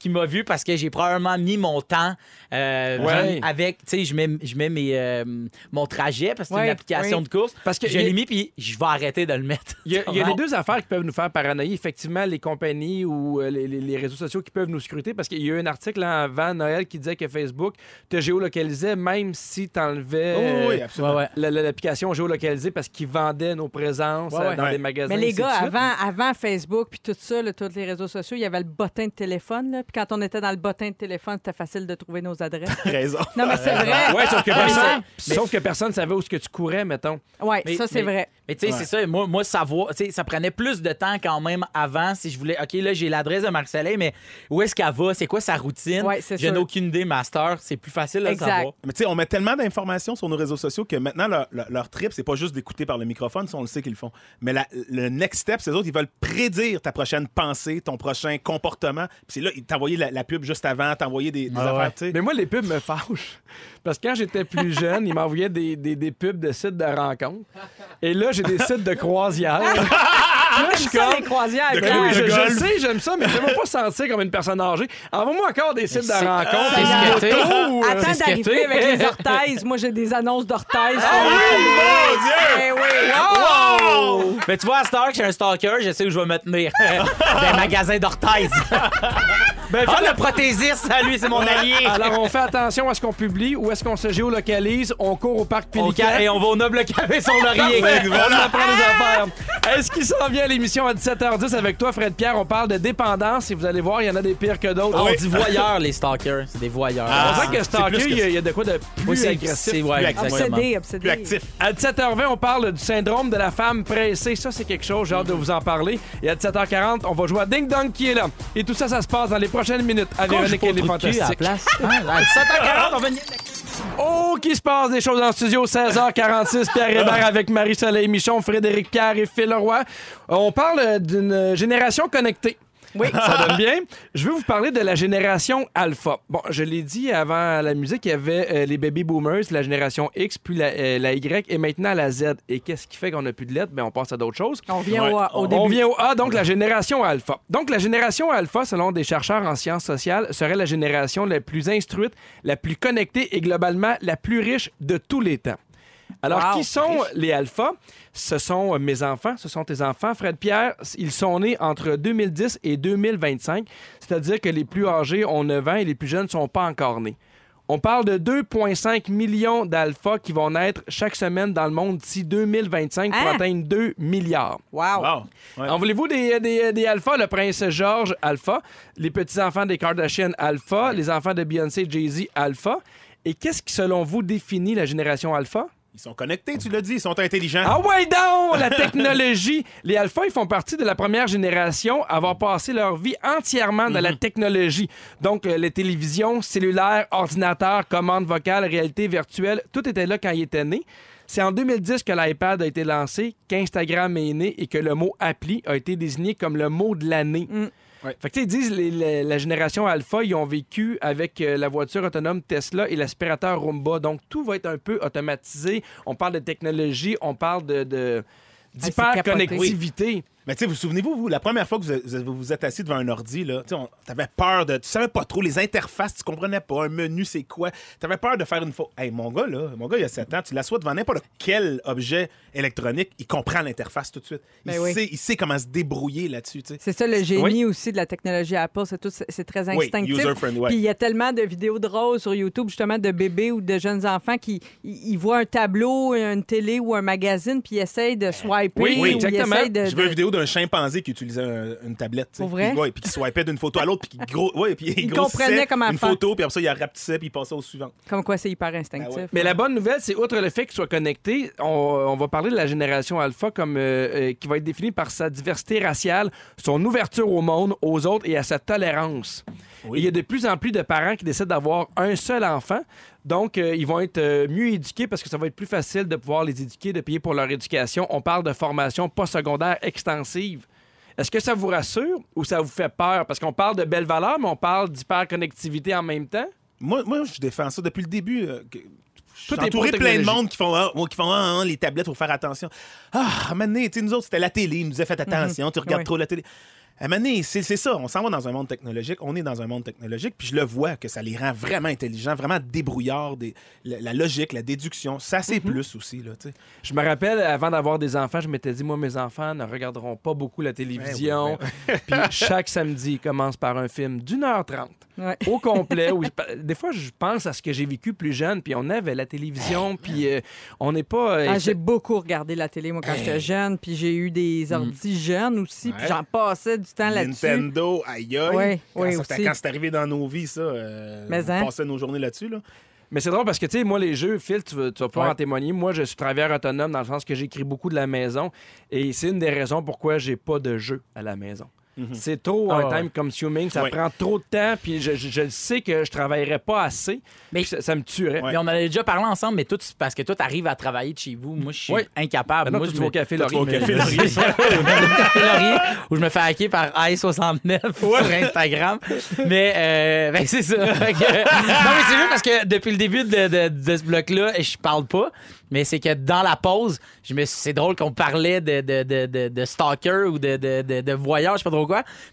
Qui m'a vu parce que j'ai probablement mis mon temps euh, Ouais. avec, tu sais, je mets, je mets mes, euh, mon trajet parce que c'est Ouais, une application de course. Parce que je l'ai mis puis je vais arrêter de le mettre. Il y, a, y les deux affaires qui peuvent nous faire paranoïer. Effectivement, les compagnies ou euh, les, les- les réseaux sociaux qui peuvent nous scruter. Parce qu'il y a eu un article là, avant Noël qui disait que Facebook te géolocalisait même si tu enlevais Oh, oui, absolument. L'application géolocalisée parce qu'ils vendaient nos présences Ouais, ouais. dans Ouais. des magasins. Mais les gars, avant, avant Facebook puis tout ça, là, tous les réseaux sociaux, il y avait le bottin de téléphone. Là, puis quand on était dans le bottin de téléphone, c'était facile de trouver nos adresses. Raison. non, mais c'est vrai. Ouais, sauf que personne, sauf que personne savait où ce que tu courais, mettons. Ouais, Mais- ça, c'est mais- vrai. Mais tu sais, Ouais. c'est ça. Moi, moi savoir, tu sais, ça prenait plus de temps quand même avant si je voulais. OK, là, j'ai l'adresse de Marc-Soleil, mais où est-ce qu'elle va? C'est quoi sa routine? Ouais, c'est Je n'ai aucune idée, Master. C'est plus facile de le Exact. savoir. Mais tu sais, on met tellement d'informations sur nos réseaux sociaux que maintenant, leur, leur- leur trip, c'est pas juste d'écouter par le microphone, ça, on le sait qu'ils le font. Mais la- le next step, c'est eux autres, ils veulent prédire ta prochaine pensée, ton prochain comportement. Puis c'est là, ils t'envoyaient la, la pub juste avant, t'envoyaient des, des Ah affaires, ouais. Mais moi, les pubs me fâchent. Parce que quand j'étais plus jeune, ils m'envoyaient des, des, des pubs de sites de rencontres. Et là, j'ai des sites de croisière. là, je suis comme- les croisières. De Pierre. Oui, je, de je golf. le sais, j'aime ça, mais fais-moi pas sentir comme une personne âgée. Envoie-moi encore des sites de rencontres. photos, euh, Attends d'arriver avec les orthèses. Moi, j'ai des annonces d'orthèses. Ah Mon Dieu! Eh oui. Wow! Mais tu vois, à Star, que j'ai un stalker, je sais où je vais me tenir. Dans un magasin d'orthèse. Ben, Ah, le prothésiste, ah, lui, c'est mon allié. Alors, on fait attention à ce qu'on publie ou est-ce qu'on se géolocalise. On court au parc Pélican. ca- et on va au noble café sur laurier. On apprend les affaires. Est-ce qu'il s'en vient à l'émission à 17h10 avec toi, Fred Pierre? On parle de dépendance et vous allez voir, il y en a des pires que d'autres. On dit voyeurs, les stalkers. C'est des voyeurs. On sent que c'est Stalker, il y, a- il y a de quoi de plus agressif. ouais, Plus. Obsédé, obsédé. Plus actif. À 17h20, on parle du syndrome de la femme pressée. Ça, c'est quelque chose, j'ai hâte de vous en parler. Et à 17h40, on va jouer à Ding Dong qui est là. Et tout ça, ça se passe dans les prochaines minutes à Véronique et les cul à la Fantastiques. place. Hein, à 17h40, on va nier- Oh, qui se passe des choses en studio, 16h46. Pierre Hébert avec Marie-Soleil Michon, Frédéric Pierre et Phil. On parle d'une génération connectée. Oui. Ça donne bien. Je veux vous parler de la génération Alpha. Bon, je l'ai dit avant la musique, il y avait euh, les baby boomers, la génération X, puis la, euh, la Y et maintenant la Z. Et qu'est-ce qui fait qu'on n'a plus de lettres? Ben, on passe à d'autres choses. On vient Ouais. au, au On début. On vient au A, donc la génération Alpha. Donc la génération Alpha, selon des chercheurs en sciences sociales, serait la génération la plus instruite, la plus connectée et globalement la plus riche de tous les temps. Alors, Wow. qui sont les alphas? Ce sont euh, mes enfants, ce sont tes enfants. Fred Pierre, ils sont nés entre 2010 et 2025, c'est-à-dire que les plus âgés ont 9 ans et les plus jeunes ne sont pas encore nés. On parle de 2,5 millions d'alphas qui vont naître chaque semaine dans le monde d'ici 2025 pour Hein? atteindre 2 milliards. Wow. Wow. Ouais. En voulez-vous des, des, des alphas? Le prince George, alpha. Les petits-enfants des Kardashian, alpha. Les enfants de Beyoncé, Jay-Z, alpha. Et qu'est-ce qui, selon vous, définit la génération alpha? Ils sont connectés, tu l'as dit, ils sont intelligents. Ah ouais donc! La technologie! Les alphas, ils font partie de la première génération à avoir passé leur vie entièrement dans la technologie. Donc, euh, les télévisions, cellulaires, ordinateurs, commandes vocales, réalité virtuelle, tout était là quand ils étaient nés. C'est en 2010 que l'iPad a été lancé, qu'Instagram est né et que le mot appli a été désigné comme le mot de l'année. Ouais. Fait que, tu sais, ils disent les- les- la génération Alpha, ils ont vécu avec euh, la voiture autonome Tesla et l'aspirateur Roomba. Donc, tout va être un peu automatisé. On parle de technologie, on parle de, de Ah, d'hyper-connectivité. Mais tu sais, vous souvenez-vous, vous, la première fois que vous vous, vous êtes assis devant un ordi, là, tu t'avais peur de. Tu savais pas trop les interfaces, tu comprenais pas. Un menu, c'est quoi? T'avais peur de faire une faute. Hey, mon gars, là, mon gars, il a 7 ans, tu l'assois devant n'importe quel objet électronique, il comprend l'interface tout de suite. Il, Ben oui. sait, il sait comment se débrouiller là-dessus, tu. C'est ça le génie aussi de la technologie Apple, c'est tout, c'est- très instinctif. Puis il y a tellement de vidéos drôles sur YouTube justement de bébés ou de jeunes enfants qui ils ils voient un tableau, une télé ou un magazine puis ils essayent de swiper Oui, ou oui, ils exactement. essayent de, Je veux une de- vidéo d'un chimpanzé qui utilisait un- une tablette. Pour vrai? Puis, ouais, puis qui swipait d'une photo à l'autre, puis qui gros, ouais, puis il, Il grossissait comprenait comment une faire. photo, puis après ça, il rapetissait, puis il passait au suivant. comme quoi c'est hyper instinctif. Ben ouais. Mais la bonne nouvelle, c'est outre le fait qu'ils soient connectés, on, on va parler de la génération alpha comme euh, euh, qui va être définie par sa diversité raciale, son ouverture au monde, aux autres et à sa tolérance. Oui. Et il y a de plus en plus de parents qui décident d'avoir un seul enfant. Donc, euh, ils vont être euh, mieux éduqués parce que ça va être plus facile de pouvoir les éduquer, de payer pour leur éducation. On parle de formation postsecondaire extensive. Est-ce que ça vous rassure ou ça vous fait peur? Parce qu'on parle de belles valeurs, mais on parle d'hyperconnectivité en même temps. Moi, moi, je défends ça depuis le début. euh, que- Je suis entouré de plein de monde qui font, ah, qui font ah, les tablettes, faut faire attention. Ah, sais, nous autres, c'était la télé. Ils nous disaient, faites attention, tu regardes trop la télé. À c'est c'est ça. On s'en va dans un monde technologique. On est dans un monde technologique. Puis je le vois que ça les rend vraiment intelligents, vraiment débrouillards. Des, la, la logique, la déduction, ça, c'est plus aussi. Là, tu sais. Je me rappelle, avant d'avoir des enfants, je m'étais dit, moi, mes enfants ne regarderont pas beaucoup la télévision. Puis chaque samedi, ils commencent par un film d'une heure trente. Ouais. Au complet. où je- des fois, je pense à ce que j'ai vécu plus jeune, puis on avait la télévision, puis euh, on n'est pas... euh, Ah, j'ai beaucoup regardé la télé, moi, quand j'étais jeune. Puis j'ai eu des ordis jeunes aussi. Puis j'en passais du temps là-dessus. Nintendo, aïe aïe. Oui, quand oui, ça- aussi. quand c'est arrivé dans nos vies, ça, euh, Mais on hein? passait nos journées là-dessus. Là. Mais c'est drôle parce que, tu sais, moi, les jeux, Phil, tu vas, tu vas pouvoir Ouais. en témoigner. Moi, je suis travailleur autonome dans le sens que j'écris beaucoup de la maison. Et c'est une des raisons pourquoi j'ai pas de jeu à la maison. C'est trop Ah, un ouais. time consuming. Ça prend trop de temps. Puis je, je- sais que je travaillerais pas assez. Mais- ça, ça me tuerait. Ouais. Mais on en avait déjà parlé ensemble, mais toi, tu- parce que toi, tu arrives à travailler de chez vous. Moi, je suis Oui. incapable. Ah non, Moi, je me- au café vas au Laurier. café Laurier. Café Laurier, où je me fais hacker par i69 sur Instagram. Mais euh, ben, c'est ça. Non, mais c'est juste parce que depuis le début de, de- de ce bloc-là, je parle pas. Mais c'est que dans la pause, je me c'est drôle qu'on parlait de, de, de, de, de stalker ou de, de, de, de voyeur, je sais pas trop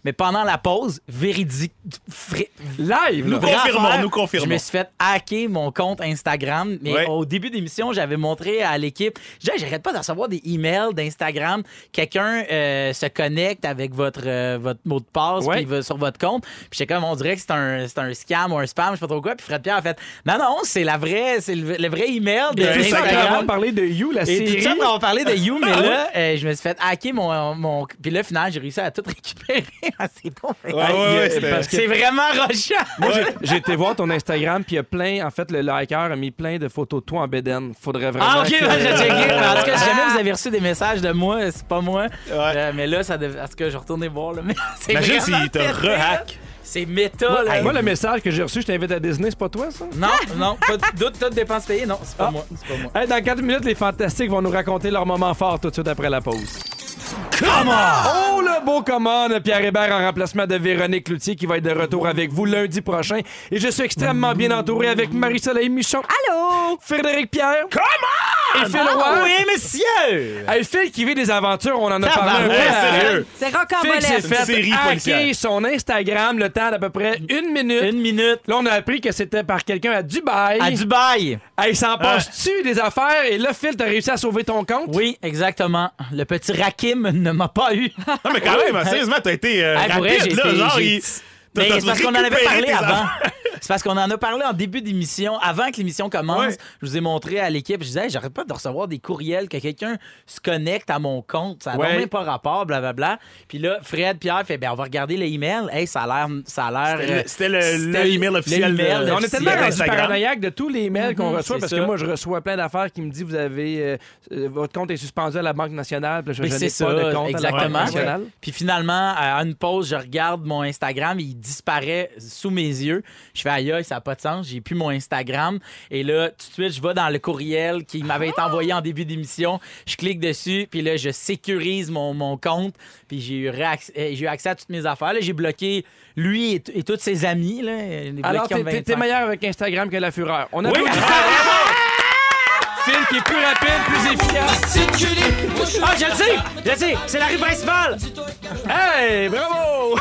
Mais pendant la pause, véridique. fri- Live, Nous là. Vraie confirmons, affaire, nous confirmons. Je me suis fait hacker mon compte Instagram. Mais Ouais. au début d'émission, j'avais montré à l'équipe. Je disais, j'arrête pas de recevoir des emails d'Instagram. Quelqu'un euh, se connecte avec votre, euh, votre mot de passe Ouais. puis il va sur votre compte. Puis j'étais comme, on dirait que c'est un, c'est un scam ou un spam, je sais pas trop quoi. Puis Fred Pierre a fait, non, non, c'est la vraie, c'est le, le vrai email de tout ça, après avoir parlé de You, la Et série. tout ça, on va parler de You, mais là, euh, je me suis fait hacker mon. mon... Puis là, finalement, j'ai réussi à tout récupérer. Ah, c'est bon. Ouais, ouais, ouais, c'était- parce que- C'est vraiment rochant. Moi, j'ai- j'ai été voir ton Instagram, puis il y a plein, en fait, le liker a mis plein de photos de toi en bédaine. Faudrait vraiment. Ah, ok, que- ben, j'ai checké. En tout cas, si jamais vous avez reçu des messages de moi, c'est pas moi. Ouais. Euh, mais là, ça dev... en tout cas, je vais retourner voir. Là. Mais c'est Imagine vraiment s'il te pété, rehack. C'est méta, Moi, là. moi, le message que j'ai reçu, je t'invite à Disney, c'est pas toi, ça? Non, non, pas de doute, toutes dépenses payées. Non, c'est pas Ah. moi. C'est pas moi. Hey, dans 4 minutes, les Fantastiques vont nous raconter leur moment fort tout de suite après la pause. Oh, le beau commande! Pierre Hébert en remplacement de Véronique Cloutier qui va être de retour avec vous lundi prochain. Et je suis extrêmement bien entouré avec Marie-Soleil Michon. Allô? Frédéric Pierre. Comment? Et Phil Roy. Ah oui, monsieur! Hey, Phil qui vit des aventures, on en a parlé un peu. Tabarouette, à- sérieux? C'est Phil s'est série fait hacker son Instagram le temps d'à peu près une minute. Une minute. Là, on a appris que c'était par quelqu'un à Dubaï. À Dubaï. Hey, s'en passe-tu des affaires? Et là, Phil, t'as réussi à sauver ton compte? Oui, exactement. Le petit Rakim ne m'a pas eu. Non, mais quand même, sérieusement, t'as été euh, Ah, vrai, rapide, là. été- Genre, il- Mais c'est parce qu'on en avait parlé avant. C'est parce qu'on en a parlé en début d'émission. Avant que l'émission commence, Ouais. je vous ai montré à l'équipe. Je disais, Hey, j'arrête pas de recevoir des courriels que quelqu'un se connecte à mon compte. Ça n'a Ouais. même pas rapport, blablabla. Puis là, Fred Pierre fait, ben on va regarder les emails. Hey, ça a l'air, ça a l'air. C'était le- euh, C'était le, email officiel. le email de- on est tellement rendu paranoïaque de tous les mails qu'on Mhm, reçoit parce ça. que moi, je reçois plein d'affaires qui me disent vous avez euh, euh, votre compte est suspendu à la Banque nationale. Puis je, Mais je c'est n'ai ça, pas de compte à la exactement. Banque nationale. Puis finalement, à une pause, je regarde mon Instagram, il disparaît sous mes yeux. Je fais aïe, aïe, ça n'a pas de sens, j'ai plus mon Instagram. Et là, tout de suite, je vais dans le courriel qui m'avait été envoyé en début d'émission. Je clique dessus, puis là, je sécurise mon, mon compte. Puis j'ai eu, j'ai eu accès à toutes mes affaires. Là, j'ai bloqué lui et, et tous ses amis. Là, Alors, t'es- t'es t'es 25. meilleur avec Instagram que la fureur. On a Oui. Phil qui est plus rapide, plus efficace. Ah, je le sais! Je le sais! C'est la rue principale! Hey, bravo!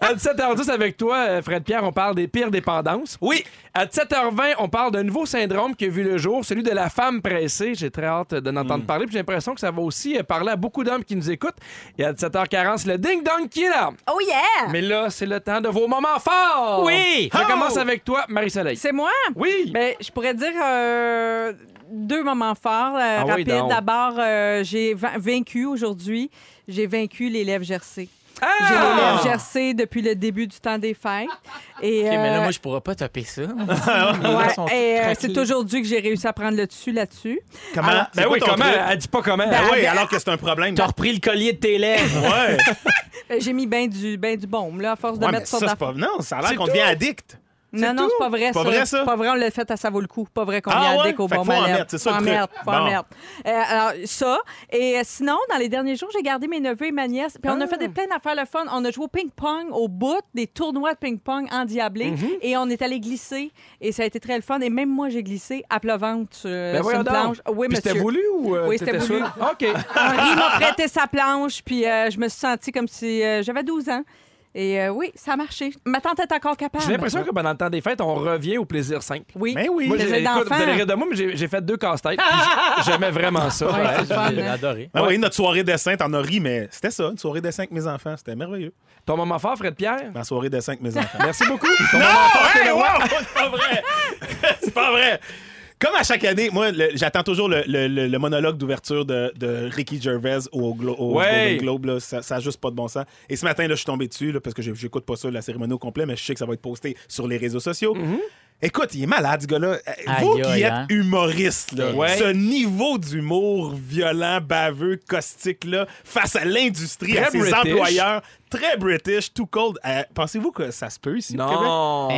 à 17h10 avec toi, euh, Fred Pierre, on parle des pires dépendances. Oui. À 17h20, on parle d'un nouveau syndrome qui a vu le jour, celui de la femme pressée. J'ai très hâte d'en entendre Hmm. parler. Puis j'ai l'impression que ça va aussi euh, parler à beaucoup d'hommes qui nous écoutent. Et à 17h40, c'est le ding-dong qui est là. Oh yeah! Mais là, c'est le temps de vos moments forts. Oui! Je Oh! commence avec toi, Marie-Soleil. C'est moi? Oui. Ben, je pourrais dire euh, deux moments forts, euh, Ah oui, rapides. D'abord, euh, j'ai va- vaincu aujourd'hui. J'ai vaincu l'élève Gercé. Ah! J'ai l'élève Gercé depuis le début du temps des fêtes. Et, Ok, mais là, euh, moi, je pourrais pas topper ça. ouais, euh, c'est aujourd'hui que j'ai réussi à prendre le dessus là-dessus. Comment? Alors- Ben oui, comment? truc? Elle dit pas comment. Ben oui, ben- alors que c'est un problème. T'as repris le collier de tes lèvres. Ouais. Euh, J'ai mis bien du, ben du baume, là, à force de Ouais, mettre sur ça, la- pas... Non, ça a C'est l'air qu'on tout. devient addict. Non, non, c'est pas vrai, Pas ça. vrai, ça? C'est pas vrai, on l'a fait à ça vaut le coup. Pas vrai qu'on Ah vient ouais? avec au bon faut en malheur. mettre, c'est ça le en Bon. mettre. Euh, alors, ça. Et euh, sinon, dans les derniers jours, j'ai gardé mes neveux et ma nièce. Puis on a Ah. fait des, plein d'affaires le fun. On a joué au ping-pong au bout, des tournois de ping-pong endiablés. Mm-hmm. Et on est allé glisser. Et ça a été très le fun. Et même moi, j'ai glissé à pleuvante sur, Ben sur une donc. planche. Oui, Puis monsieur. c'était voulu ou euh, Oui, c'était voulu. sûr? OK. Henri m'a prêté sa planche. Puis je me suis sentie comme si j'avais 12 ans. Et euh, oui, ça a marché. Ma tante est encore capable. J'ai l'impression que pendant le temps des fêtes, on revient au plaisir simple. Oui. Ben oui. Moi, j'ai, Plaisir écoute, vous d'enfant. allez rire de moi, mais j'ai, j'ai fait deux casse-têtes. J'aimais vraiment ça. Ouais, c'est fun, J'ai hein. adoré. Ah oui, notre soirée dessin, t'en as ri, mais c'était ça, une soirée dessin avec mes enfants. C'était merveilleux. Ton moment fort, Fred Pierre? Ma soirée dessin avec mes enfants. Merci beaucoup. Ton non! moment fort, c'est Hey, le roi. wow! C'est pas vrai! c'est pas vrai! Comme à chaque année, moi, j'attends toujours le, le- le- le monologue d'ouverture de, de Ricky Gervais au, Glo- au Ouais. Golden Globe. là. ça, ça a juste pas de bon sens. Et ce matin, là, je suis tombé dessus là, parce que j'écoute pas ça, la cérémonie au complet, mais je sais que ça va être posté sur les réseaux sociaux. Écoute, il est malade, ce gars-là. Euh, Vous qui êtes hein? humoriste, là, Ouais. ce niveau d'humour violent, baveux, caustique-là, face à l'industrie, à Très ses British. employeurs, très british, too cold. Euh, Pensez-vous que ça se peut ici au Québec? Non.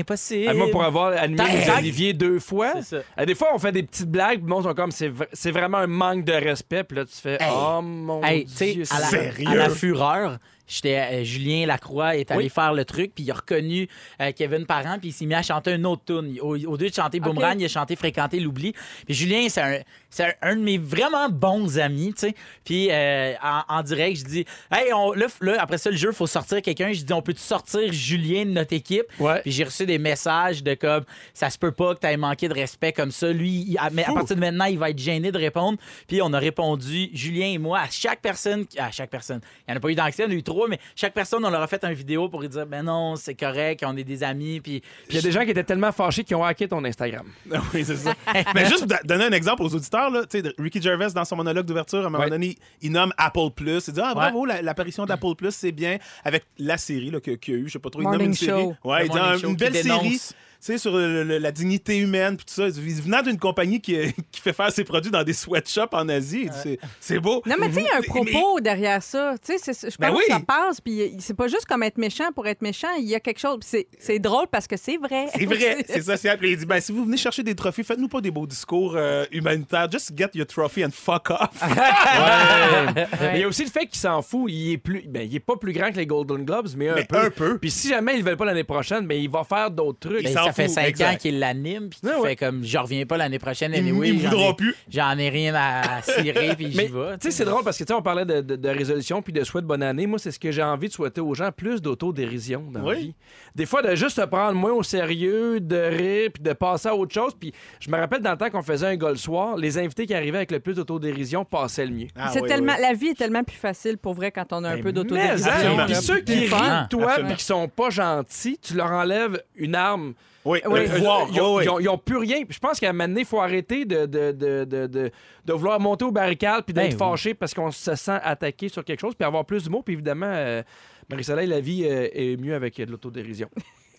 Impossible. Ah, moi, pour avoir animé. Olivier deux fois, ah, des fois, on fait des petites blagues, puis sont comme, c'est vraiment un manque de respect, puis là, tu fais, Hey. oh mon Hey, Dieu, à, la- Sérieux? à la fureur, j'étais euh, Julien Lacroix est allé Oui. faire le truc, puis il a reconnu euh, Kevin Parent, puis il s'est mis à chanter un autre tune. Au, au lieu de chanter Boomerang, il a chanté Fréquenter l'oubli. Puis Julien, c'est un, c'est un, un de mes vraiment bons amis, tu sais. Puis euh, en, en direct, je dis, hey, on, là, après ça, le jeu, il faut sortir quelqu'un. Je dis, on peut-tu sortir Julien de notre équipe? Ouais. Puis j'ai reçu des messages de comme ça se peut pas que tu aies manqué de respect comme ça. Lui, il- à, mais à partir de maintenant, il va être gêné de répondre. Puis on a répondu, Julien et moi, à chaque personne, à chaque personne. Il n'y en a pas eu d'anxiété, il y en a eu trois, mais chaque personne, on leur a fait une vidéo pour lui dire, ben non, c'est correct, on est des amis. Puis il y a des gens qui étaient tellement fâchés qu'ils ont hacké ton Instagram. oui, c'est ça. Mais juste pour do- donner un exemple aux auditeurs, là, Ricky Gervais, dans son monologue d'ouverture, à un moment Ouais. donné, il nomme Apple Plus. Il dit Ah, bravo, la- l'apparition d'Apple Plus, c'est bien. Avec la série qu'il y a eu, je sais pas trop, il nomme une série. Show. Ouais, Le il dit Morning Show une belle série. Tu sais, sur le- le- la dignité humaine, puis tout ça. Venant d'une compagnie qui, qui fait faire ses produits dans des sweatshops en Asie, c'est- c'est beau. Non, mais tu sais, il y a un Mais- propos derrière ça. Tu sais, je Ben pense oui. que ça passe, puis c'est pas juste comme être méchant pour être méchant. Il y a quelque chose. C'est c'est drôle parce que c'est vrai. C'est vrai, c'est social. Puis il dit ben, si vous venez chercher des trophées, faites-nous pas des beaux discours euh, humanitaires. Just get your trophy and fuck off. Ouais. Mais il y a aussi le fait qu'il s'en fout. Il est plus, ben, il est pas plus grand que les Golden Globes, mais un Mais peu. un peu. Puis si jamais ils le veulent pas l'année prochaine, ben, il va faire d'autres trucs. s'en ça fait cinq exact. ans qu'il l'anime, puis il Ouais, fait comme, je reviens pas l'année prochaine, anyway, voudront ai- plus. J'en ai rien à cirer, puis j'y vais. tu sais, c'est drôle parce que tu sais, on parlait de, de, de résolution puis de souhait de bonne année. Moi, c'est ce que j'ai envie de souhaiter aux gens, plus d'autodérision dans Oui. la vie. Des fois, de juste se prendre moins au sérieux, de rire puis de passer à autre chose. Puis je me rappelle dans le temps qu'on faisait un goal soir, les invités qui arrivaient avec le plus d'autodérision passaient le mieux. Ah, c'est oui, tellement, oui. la vie est tellement plus facile pour vrai quand on a un Ben, peu d'autodérision. Puis ceux qui rient de toi puis qui sont pas gentils, tu leur enlèves une arme. Oui, Oui. le pouvoir. Ils ont, oui, ils oui. ont- ils ont plus rien. Je pense qu'à un moment donné, il faut arrêter de, de, de, de, de- de vouloir monter au barricade puis d'être Ben oui. fâché parce qu'on se sent attaqué sur quelque chose puis avoir plus d'humour. Puis évidemment, euh, Marie-Soleil, la vie euh, est mieux avec euh, de l'autodérision.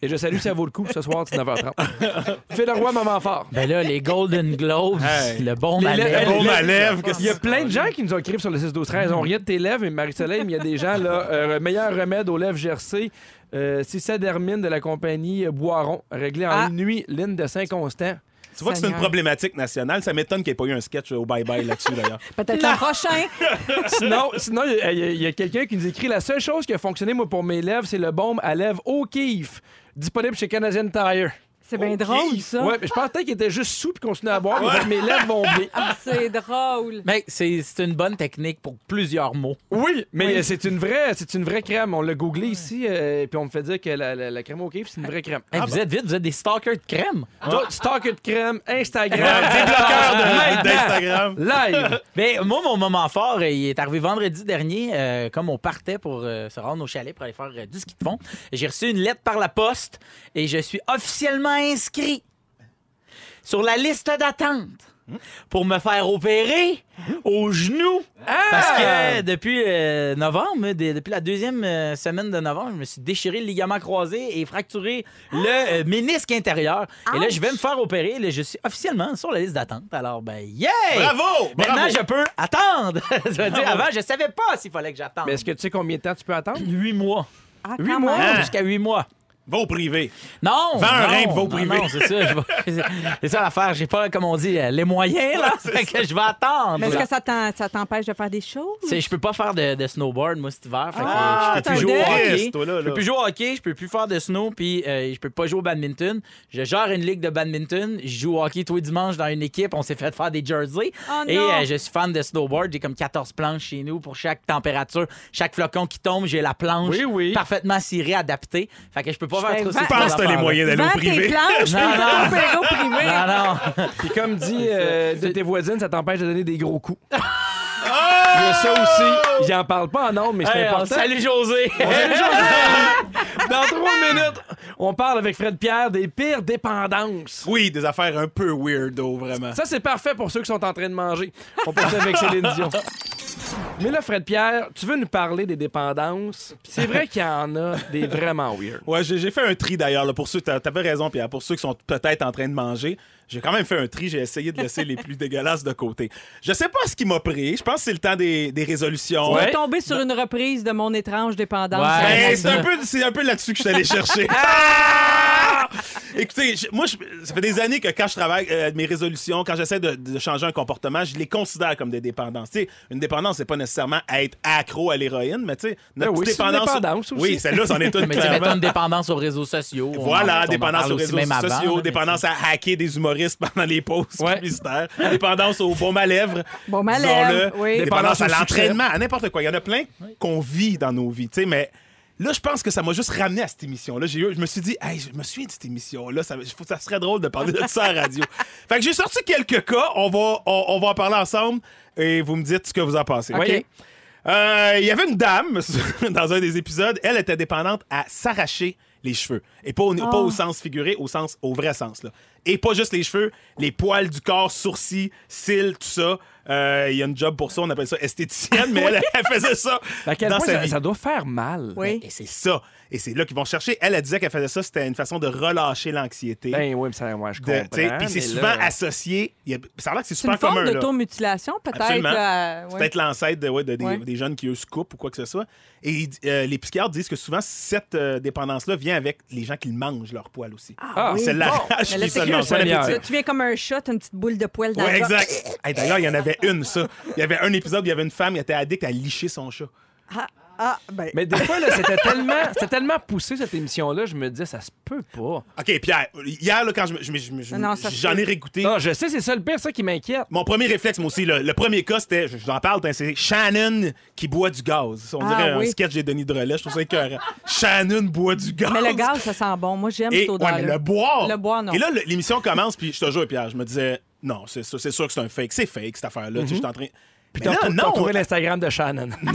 Et je salue, ça vaut le coup, ce soir, 19h30. Fais le roi, moment fort. Ben là, les Golden Globes, Hey. le bon Les- malais. les- Bon, les- ma lèvre, qu'est-ce Il y a plein de gens qui nous écrivent sur le 6 12 13 On riait de tes lèvres, mais Marie-Soleil, mais il y a des gens, là, euh, meilleur remède aux lèvres gercées. Euh, Cisadermine de la compagnie Boiron, réglé en Ah. une nuit, ligne de Saint-Constant. Tu vois que c'est une Seigneur. problématique nationale. Ça m'étonne qu'il n'y ait pas eu un sketch au bye-bye là-dessus, d'ailleurs. Peut-être le prochain. sinon, sinon, il y a- il y a, il y a quelqu'un qui nous écrit La seule chose qui a fonctionné, moi, pour mes lèvres, c'est le baume à lèvres O'Keeffe, disponible chez Canadian Tire. C'est bien drôle, ça. Ouais, mais je pense peut-être qu'il était juste sous puis continuait à boire, mais mes lèvres vont bien. Ah, c'est drôle. Mais c'est c'est une bonne technique pour plusieurs mots. Oui, mais c'est une vraie, c'est une vraie crème. On l'a googlé ici, euh, puis on me fait dire que la, la- la crème O'Keeffe, c'est une vraie crème. Hey, vous êtes vite, vous êtes des stalkers de crème. Toi, Stock de crème, Instagram, Débloqueur de- Maintenant. d'Instagram. live. Ben, moi, mon moment fort, euh, il est arrivé vendredi dernier, euh, comme on partait pour euh, se rendre au chalet pour aller faire euh, du ski de fond. J'ai reçu une lettre par la poste et je suis officiellement inscrit sur la liste d'attente pour me faire opérer au genou. Parce que depuis euh, novembre, de- depuis la deuxième euh, semaine de novembre, je me suis déchiré le ligament croisé et fracturé le euh, ménisque intérieur. Et là, je vais me faire opérer. Là, je suis officiellement sur la liste d'attente. Alors, ben, yeah! Bravo! Maintenant, Bravo! je peux attendre. ça veut dire, avant, je savais pas s'il fallait que j'attende. Mais est-ce que tu sais combien de temps tu peux attendre? Huit mois. Ah, Huit mois? même. Jusqu'à huit mois. Va au privé. Non! Vends un rein, va au privé. Non, c'est ça. vais- C'est ça l'affaire. J'ai pas, comme on dit, euh, les moyens, là. Fait que je vais attendre. Mais est-ce que ça t'empêche de faire des choses? C'est- Je peux pas faire de, de snowboard, moi, cet hiver. Fait que Ah, je peux plus jouer au hockey. dé. Toi, là, Je peux plus jouer au hockey, je peux plus faire de snow, puis euh, je peux pas jouer au badminton. Je gère une ligue de badminton. Je joue au hockey tous les dimanches dans une équipe. On s'est fait faire des jerseys. Oh Et non. euh, je suis fan de snowboard. J'ai comme 14 planches chez nous pour chaque température. Chaque flocon qui tombe, j'ai la planche Oui, oui. parfement cirée, adaptée. Fait que je peux pas Je faire fais trop vingt- ces Je pense que t'as les moyens d'aller au tes privé. planches, Non, au privé. Non, non. Puis comme dit euh, de tes voisines, ça t'empêche de donner des gros coups. Ah! Il y a ça aussi. J'en parle pas en nombre, mais c'est Hey, important. salut José! Dans trois minutes, on parle avec Fred Pierre des pires dépendances. Oui, des affaires un peu weirdo, vraiment. Ça, c'est parfait pour ceux qui sont en train de manger. On poursuit avec Céline Dion. Mais là, Fred Pierre, tu veux nous parler des dépendances? Puis c'est vrai qu'il y en a des vraiment weird. Ouais, j'ai fait un tri d'ailleurs. là, Pour ceux, t'as- t'avais raison, Pierre. Pour ceux qui sont peut-être en train de manger, j'ai quand même fait un tri. J'ai essayé de laisser les plus dégueulasses de côté. Je sais pas ce qui m'a pris. Je pense que c'est le temps des, des résolutions. On Ouais. va tomber sur une reprise de mon étrange dépendance. Ouais. Ben, c'est un peu, c'est un peu là-dessus que je suis allé chercher. Écoutez, je- moi, je- ça fait des années que quand je travaille euh, mes résolutions, quand j'essaie de, de changer un comportement, je les considère comme des dépendances. Tu sais, une dépendance, c'est pas nécessairement être accro à l'héroïne, mais tu sais, notre Ben oui, c'est une dépendance. dépendance aussi. Oui, celle-là, c'en est une Mais tu mettons une dépendance aux réseaux sociaux. Voilà, on dépendance aux réseaux avant, sociaux, là, dépendance à hacker des humoristes pendant les pauses Ouais. publicitaires, dépendance au baume à lèvres, Baume à lèvres, oui. dépendance à Dépendance l'entraînement, à n'importe quoi. Il y en a plein qu'on vit dans nos vies, tu sais, mais là, je pense que ça m'a juste ramené à cette émission-là. J'ai eu- Je me suis dit, hey, je me souviens de cette émission-là, ça, serait drôle de parler de ça à la radio. fait que j'ai sorti quelques cas, on va, on, on va en parler ensemble et vous me dites ce que vous en pensez. OK? Euh, Il y avait une dame dans un des épisodes, elle était dépendante à s'arracher les cheveux. Et pas au, pas au sens figuré, au sens au vrai sens. Là. Et pas juste les cheveux, les poils du corps, sourcils, cils, tout ça. Euh, Il y a une job pour ça, on appelle ça esthéticienne, mais elle, elle faisait ça À quel dans point sa ça, vie. ça doit faire mal. Oui. Et c'est ça. Et c'est là qu'ils vont chercher. Elle, elle disait qu'elle faisait ça, c'était une façon de relâcher l'anxiété. Ben oui, mais ça, ouais, je comprends. Puis c'est souvent là- associé. a- ça a l'air que c'est C'est super une forme commun. d'automutilation, peut-être. Ouais. Peut-être l'ancêtre de, ouais, de des, Ouais. des jeunes qui eux se coupent ou quoi que ce soit. Et euh, les psychiatres disent que souvent, cette euh, dépendance-là vient avec les gens qui mangent leur poil aussi. Ah, oui. C'est l'arrache Bon appétit. Là, tu viens comme un chat, t'as une petite boule de poil dans Ouais, le exact. Hey, D'ailleurs, il y en avait une, ça. Il y avait un épisode où il y avait une femme qui était addict à licher son chat. Ah, ah, ben. Mais des fois, là, c'était tellement, c'était tellement poussé, cette émission-là, je me disais, ça se peut pas. OK, Pierre, hier, là, quand je je je je j'en peut. ai réécouté. Non, je sais, c'est ça le pire, ça qui m'inquiète. Mon premier réflexe, moi aussi, le, le premier cas, c'était, je je vous en parle, hein, c'est Shannon qui boit du gaz. On Ah, dirait oui. un sketch des Denis Drolet, je trouve ça écœurant. Shannon boit du gaz. Mais le gaz, ça sent bon. Moi, j'aime Et, cette ouais, mais le boire. Le boire, non. Et là, l'émission commence, puis je te jure, Pierre, je me disais, non, c'est sûr, c'est sûr que c'est un fake. C'est fake, cette affaire-là. Tu sais, Je suis en train. Puis t'as non, trouvé l'Instagram de Shannon. non,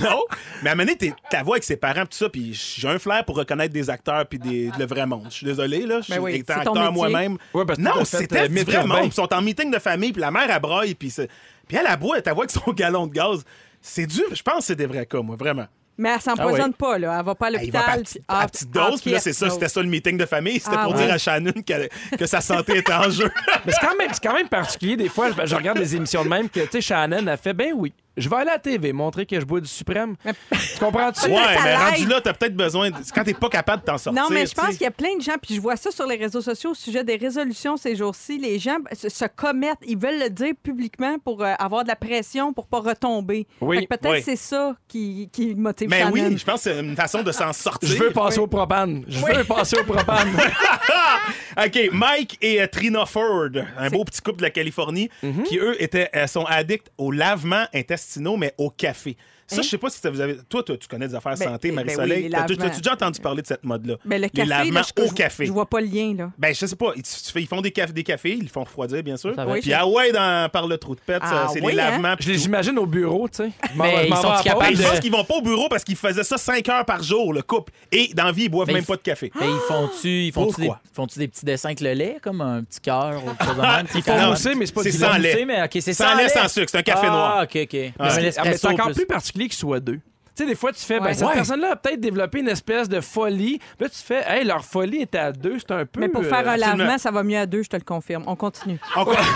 non. Mais à un moment donné, t'es- ta voix avec ses parents, tout ça, puis j'ai un flair pour reconnaître des acteurs puis des, le vrai monde. Je suis désolé, là. Je suis Ben oui, c'est ton acteur moi-même. Ouais, parce que non, c'était euh, du mythe vrai monde. Puis ils sont en meeting de famille, puis la mère, elle puis c'est- puis elle, elle boit, ta voix avec son galon de gaz. C'est dur. Je pense que c'est des vrais cas, moi, vraiment. Mais elle s'empoisonne Ah oui. pas, là. Elle va pas à Elle y va l'hôpital. puis- petite, ah, à petite ah, dose, puis là, c'est ça, c'était ça le meeting de famille. C'était Ah pour ouais. dire à Shannon qu'elle- que sa santé était en jeu. Mais c'est quand, même- c'est quand même particulier. Des fois, je, je regarde des émissions de même que, tu sais, Shannon a fait, ben oui, je vais aller à la TV montrer que je bois du suprême. tu comprends-tu? Ouais, ça mais rendu là, t'as peut-être besoin. de- c'est Quand t'es pas capable de t'en sortir. Non, mais je pense qu'il y a plein de gens, puis je vois ça sur les réseaux sociaux au sujet des résolutions ces jours-ci. Les gens se, se commettent, ils veulent le dire publiquement pour euh, avoir de la pression, pour pas retomber. Oui, peut-être oui. c'est ça qui, qui motive Mais Shannon. oui, je pense que c'est une façon de s'en sortir. Je veux passer au propane. Je veux passer au propane. OK, Mike et euh, Trina Ford, un beau petit couple de la Californie, Mhm. qui eux étaient, euh, sont addicts aux lavements intestinaux, mais au café. Ça, je sais pas si ça vous avez. Toi, toi, tu connais des affaires Ben, santé, ben Marie-Soleil. oui, les T'as- lavements. T'as-tu déjà entendu parler de cette mode-là? Ben, le les café, lavements là, je, au je- café. Je vois pas le lien, là. Ben, je sais pas. Ils, tu fais- ils font des, caf- des cafés, ils le font refroidir, bien sûr. Oui. Puis ah ouais, dans, par le trou de pète, Ah c'est oui, les hein? lavements. Je les imagine au bureau, tu sais. M'en Mais ils sont capables. Ben, je pense qu'ils vont pas au bureau parce qu'ils faisaient ça 5 heures par jour, le couple. Et dans la vie, ils boivent Ben, même pas de café. Ben, ils font-tu ils font-tu des, petits dessins avec le lait, comme un petit cœur ou quelque chose? Ils font mousser, mais c'est pas c'est du sans lait. OK, c'est Sans lait, sans sucre, c'est un café ah, noir. OK, OK. Mais Ah, c'est encore plus. plus particulier qu'ils soient deux. Tu sais, des fois, tu fais, ben, Ouais. cette Ouais. personne-là a peut-être développé une espèce de folie. Là, tu fais, hey, leur folie était à deux, c'est un peu. Mais pour euh, faire un absolument. lavement, ça va mieux à deux, je te le confirme. On continue. Encore-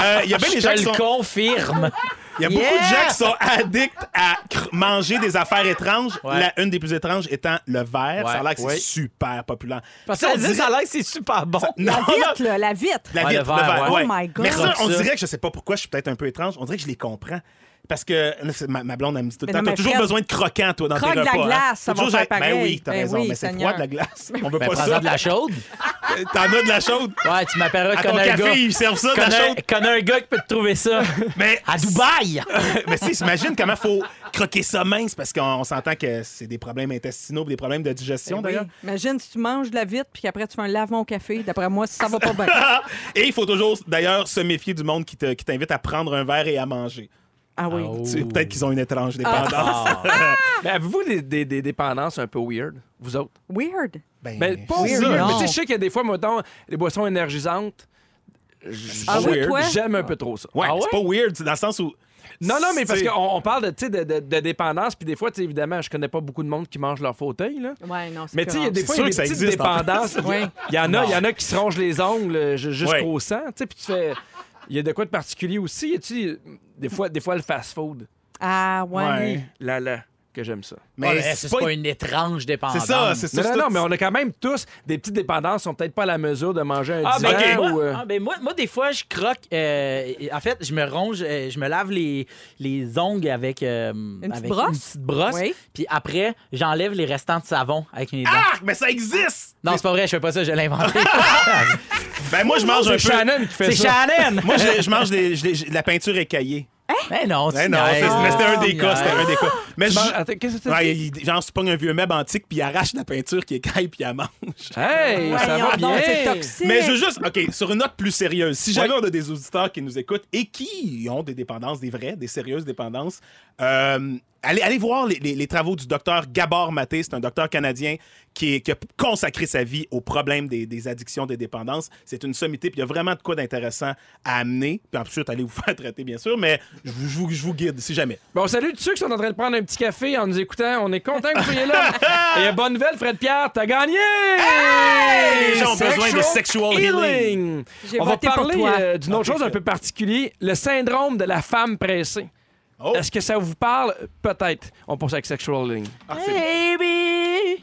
Euh, Il y a bien Je des gens te qui le sont. confirme. Il y a beaucoup de gens qui sont addicts à cr- manger des affaires étranges. Ouais. La, une des plus étranges étant le verre. Ouais. Ça a l'air que c'est Ouais. super populaire. Parce que ça, dirait- ça a l'air que c'est super bon. Non, La vitre, là, la vitre. La Ouais, vitre, le le verre, verre, ouais. ouais. Oh my God. Mais ça, on ça. dirait que je sais pas pourquoi, je suis peut-être un peu étrange. On dirait que je les comprends. Parce que ma, ma blonde, elle me dit tout le temps, t'as toujours besoin de croquant, toi, dans croque tes de la repas. hein. glace, ça va toujours faire être- Ben pareil. oui, t'as Ben raison. oui, mais c'est froid de la glace. On veut Ben, pas ça. de la chaude. T'en as de la chaude? Ouais, tu m'appelleras À ton connais un café, gars. ils servent ça, de la chaude. connais un gars qui peut te trouver ça. Mais À Dubaï! mais tu sais, imagine comment faut croquer ça mince parce qu'on on s'entend que c'est des problèmes intestinaux, des problèmes de digestion Ben oui. d'ailleurs. Imagine si tu manges de la vitre puis qu'après tu fais un lavement au café. D'après moi, ça va pas bien. Et il faut toujours d'ailleurs se méfier du monde qui t'invite à prendre un verre et à manger. Ah oui. Oh. Tu sais, Peut-être qu'ils ont une étrange dépendance. Mais avez-vous des, des- des dépendances un peu weird, vous autres? Weird. Ben, Ben, pas Weird. Mais tu sais, je sais qu'il y a des fois, mettons, les boissons énergisantes. Ah oui? J'aime un peu trop ça. Ouais, Ah c'est pas weird, c'est dans le sens où Non, non, mais parce qu'on on parle de, tu sais, de, de, de dépendance, puis des fois, tu sais, évidemment, je connais pas beaucoup de monde qui mange leur fauteuil, là. Ouais, non, c'est Mais tu sais, il y a des fois, il y a des petites en dépendances. Il y en a, y en a qui se rongent les ongles euh, ju- jusqu'au Ouais. sang, tu sais, puis tu fais... Il y a de quoi de particulier aussi? Y des fois, des fois le fast-food? Ah, ouais. Ouais. Là, là, que j'aime ça. Mais c'est pas une étrange dépendance. C'est ça, c'est ça. Non, non, c'est non, mais on a quand même tous des petites dépendances, sont peut-être pas à la mesure de manger un Ah, ben, divan moi, ou... euh, ah, ben, moi, moi, des fois, je croque. euh, en fait, je me ronge, euh, je me lave les, les ongles avec, euh, petite avec brosse? une petite brosse. Oui. Puis après, j'enlève les restants de savon avec mes dents. Ah, mais ça existe! Non, c'est pas vrai, je fais pas ça, je l'ai inventé. Ben moi, je mange un C'est. Shannon qui fait c'est ça. Shannon! Moi, je, je mange des- je- de la peinture écaillée. Mais non, tu Ben non, c'est- mais c'était un des cas, c'était un des cas. Mais je- Attends, Qu'est-ce que tu Ouais, il, genre, tu pognes un vieux meuble antique, puis il arrache la peinture qui écaille, puis il la mange. Hey, ça Voyons va donc, c'est bien! toxique. Mais je veux juste, OK, sur une note plus sérieuse, si jamais on a des auditeurs qui nous écoutent et qui ont des dépendances, des vraies, des sérieuses dépendances, euh, allez, allez voir les, les- les travaux du docteur Gabor Maté. C'est un docteur canadien qui, est- qui a consacré sa vie au problème des, des addictions, des dépendances. C'est une sommité, puis il y a vraiment de quoi d'intéressant à amener. Puis ensuite, allez vous faire traiter, bien sûr, mais je vous, je vous- je vous guide, si jamais. Bon, salut tous ceux qui sont en train de prendre un petit café en nous écoutant. On est content que vous soyez là. Et bonne nouvelle, Fred Pierre, t'as gagné! Les gens ont besoin de sexual healing. J'ai On va parler euh, d'une autre Ok, chose un peu particulier, le syndrome de la femme pressée. Oh. Est-ce que ça vous parle? Peut-être. On pense avec sexual healing. Ah, Baby!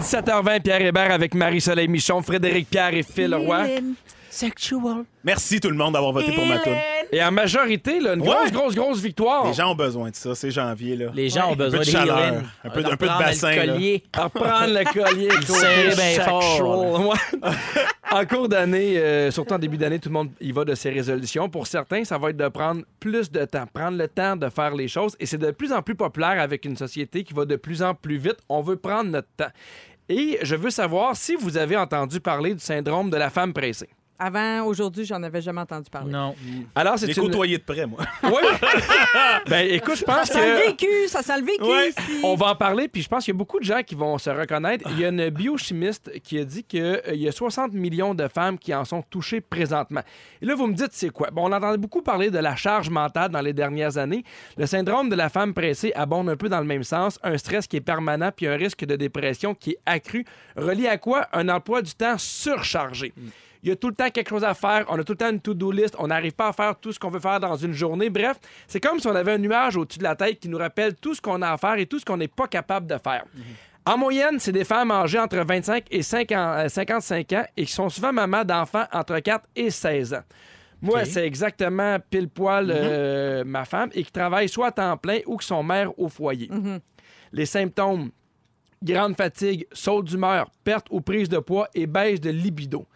17h20, Pierre Hébert avec Marie-Soleil Michon, Frédéric Pierre et Phil Roy. Sexual. Merci tout le monde d'avoir voté pour ma tune. Et en majorité, là, une Ouais. grosse, grosse, grosse victoire. Les gens ont besoin de ça, c'est janvier, là. Les gens ont besoin de de chaleur, healing. un peu un peu de prendre bassin, le là. collier. À reprendre le collier. côté serrer bien chaque fort, show. Ouais. en cours d'année, euh, surtout en début d'année, tout le monde y va de ses résolutions. Pour certains, ça va être de prendre plus de temps, prendre le temps de faire les choses. Et c'est de plus en plus populaire avec une société qui va de plus en plus vite. On veut prendre notre temps. Et je veux savoir si vous avez entendu parler du syndrome de la femme pressée. Avant, aujourd'hui, j'en avais jamais entendu parler. Non. Alors, c'est une... côtoyé de près, moi. Oui. ben, écoute, je pense Ça sent le que... vécu, ça sent le vécu Ouais. ici. On va en parler, puis je pense qu'il y a beaucoup de gens qui vont se reconnaître. Il y a une biochimiste qui a dit qu'il y a 60 millions de femmes qui en sont touchées présentement. Et là, vous me dites, c'est quoi? Bon, on entendait beaucoup parler de la charge mentale dans les dernières années. Le syndrome de la femme pressée abonde un peu dans le même sens. Un stress qui est permanent, puis un risque de dépression qui est accru. Relié à quoi? Un emploi du temps surchargé. Il y a tout le temps quelque chose à faire. On a tout le temps une to-do list. On n'arrive pas à faire tout ce qu'on veut faire dans une journée. Bref, c'est comme si on avait un nuage au-dessus de la tête qui nous rappelle tout ce qu'on a à faire et tout ce qu'on n'est pas capable de faire. En moyenne, c'est des femmes âgées entre 25 et 50 euh, 55 ans et qui sont souvent mamans d'enfants entre 4 et 16 ans. Moi, c'est exactement pile poil euh, ma femme et qui travaille soit à temps plein ou qui sont mères au foyer. Les symptômes grande fatigue, saut d'humeur, perte ou prise de poids et baisse de libido.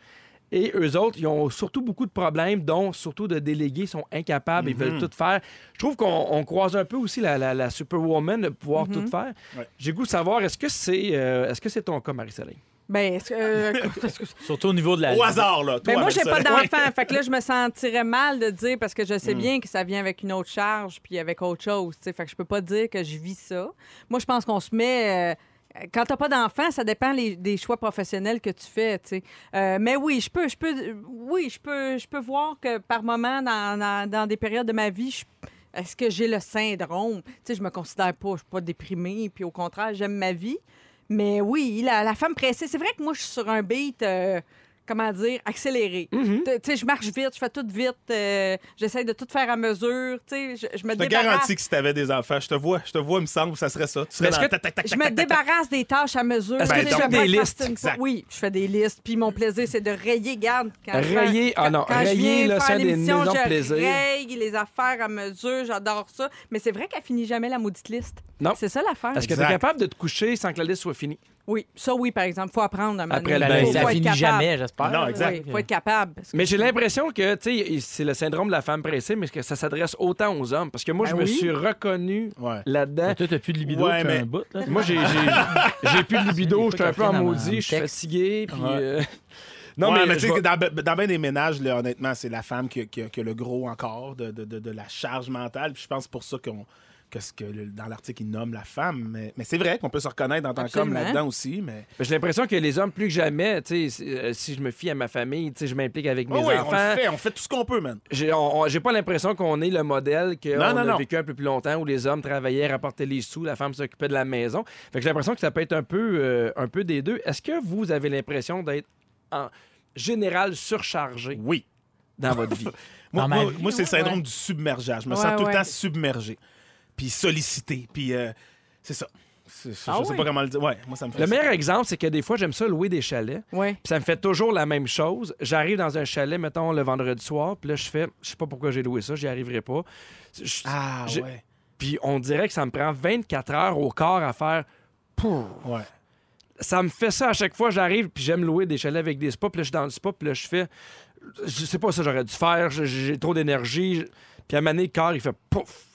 Et eux autres, ils ont surtout beaucoup de problèmes, dont surtout de délégués sont incapables, ils veulent tout faire. Je trouve qu'on on croise un peu aussi la, la, la superwoman de pouvoir tout faire. Ouais. J'ai goût de savoir, est-ce que c'est euh, est-ce que c'est ton cas, Marie-Soleil? Ben, est-ce que- euh, écoute, est-ce que- Surtout au niveau de la. Au hasard, là. Toi, Ben, moi, j'ai pas d'enfant. Fait que là, je me sentirais mal de dire parce que je Mm. sais bien que ça vient avec une autre charge puis avec autre chose. tu sais. Fait que je peux pas dire que je vis ça. Moi, je pense qu'on se met. euh, quand t'as pas d'enfant, ça dépend des choix professionnels que tu fais. Euh, mais oui, je peux, je peux, oui, je peux, je peux voir que par moment, dans, dans- des périodes de ma vie, est-ce que j'ai le syndrome? Tu sais, je me considère pas, je suis pas déprimée, puis au contraire, j'aime ma vie. Mais oui, la, la femme pressée, c'est vrai que moi, je suis sur un beat, euh, comment dire, accéléré. Mm-hmm. Tu sais, je marche vite, je fais tout vite, euh, j'essaie de tout faire à mesure, tu sais, je, je me Je te débarrasse. garantis que si t'avais des enfants, je te vois, je te vois, il me semble, ça serait ça. Tu serais Mais est-ce dans que- tac, tac, tac, Je me débarrasse des tâches à mesure? Est-ce que Je tu fais des listes? Oui, je fais des listes. Puis mon plaisir, c'est de rayer, garde. Quand Rayer? fais- Ah non, quand je rayer, là, c'est un des l'émission, maisons de je plaisir. raye les affaires à mesure, j'adore ça. Mais c'est vrai qu'elle finit jamais la maudite liste. Non. C'est ça l'affaire. Est-ce que tu es capable de te coucher sans que la liste soit finie? Oui, ça oui, par exemple. faut apprendre à Après le Ben, ça finit capable. jamais, j'espère. Non, exact. Oui, faut être capable. que- Mais j'ai l'impression que, tu sais, c'est le syndrome de la femme pressée, mais que ça s'adresse autant aux hommes? Parce que moi, Ben je me oui. suis reconnu Ouais. là-dedans. Toi, t'as plus de libido Ouais, mais- un bout, là. Moi, j'ai, plus de libido, Des j'étais un peu en maudit, je suis texte. fatigué, puis... Ouais. euh, Non, mais, mais, tu je sais, vais- dans, dans bien des ménages, là, honnêtement, c'est la femme qui, a- qui a- qui a le gros encore de, de- de- de la charge mentale. Puis je pense pour ça qu'on que ce que le- dans l'article il nomme la femme. Mais, mais c'est vrai qu'on peut se reconnaître dans tant comme Absolument. là-dedans aussi. Mais J'ai l'impression que les hommes, plus que jamais, si- euh, si je me fie à ma famille, je m'implique avec mes Oh oui, on enfants. le fait, on fait tout ce qu'on peut, man. J'ai on- on- pas l'impression qu'on est le modèle qu'on a non. vécu un peu plus longtemps où les hommes travaillaient, rapportaient les sous, la femme s'occupait de la maison. Fait que j'ai l'impression que ça peut être un peu, euh, un peu des deux. Est-ce que vous avez l'impression d'être en général surchargé Oui. dans votre vie? Moi, moi, c'est le ouais. syndrome du submergeage. Je me Ouais, sens tout ouais. le temps submergé. Puis sollicité. Puis euh, c'est ça. C'est- Je Ah sais ouais? pas comment le dire. Ouais, moi, ça me fait Le ça. meilleur exemple, c'est que des fois, j'aime ça louer des chalets. Oui. Puis ça me fait toujours la même chose. J'arrive dans un chalet, mettons, le vendredi soir, puis là, je fais, je sais pas pourquoi j'ai loué ça, j'y arriverai pas. Je- Ah, ouais. Puis on dirait que ça me prend 24 heures au corps à faire. Pouh. Ouais. Ça me fait ça à chaque fois, j'arrive, puis j'aime louer des chalets avec des spas, puis là, je suis dans le spa, puis là, je fais. Je sais pas ça, j'aurais dû faire, j'ai- trop d'énergie. Puis à un moment donné, le corps, il fait pouf.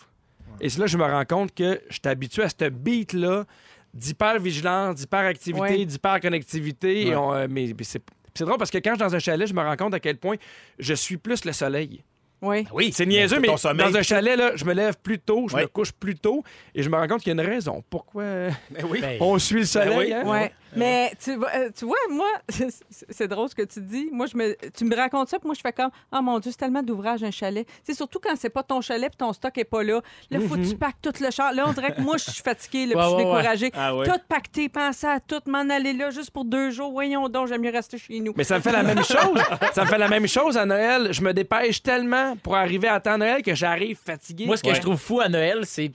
Et c'est là que je me rends compte que je suis habitué à ce beat-là d'hyper-vigilance, d'hyper-activité, Ouais. d'hyper-connectivité. Ouais. Euh, mais, mais c'est c'est drôle parce que quand je suis dans un chalet, je me rends compte à quel point je suis plus le soleil. Oui. Oui. C'est niaiseux, mais sommeil. dans un chalet, là, je me lève plus tôt, je me couche plus tôt, et je me rends compte qu'il y a une raison. Pourquoi Ben oui. Ben, on suit le soleil? oui. hein? Ouais. Mais tu vois, euh, tu vois, moi, c'est- drôle ce que tu dis. Moi, je me, tu me racontes ça, puis moi, je fais comme, oh mon Dieu, c'est tellement d'ouvrage un chalet. C'est surtout quand c'est pas ton chalet, puis ton stock est pas là. Là, faut que tu packes tout le char. Là, on dirait que moi, je suis fatiguée, là, puis je suis ouais, ouais. découragée. Ah ouais. Tout pacté, penser à tout, m'en aller là juste pour deux jours. Voyons donc, j'aime mieux rester chez nous. Mais ça me fait la même chose. Ça me fait la même chose à Noël. Je me dépêche tellement pour arriver à temps Noël que j'arrive fatigué. Moi, ce que Ouais. je trouve fou à Noël, c'est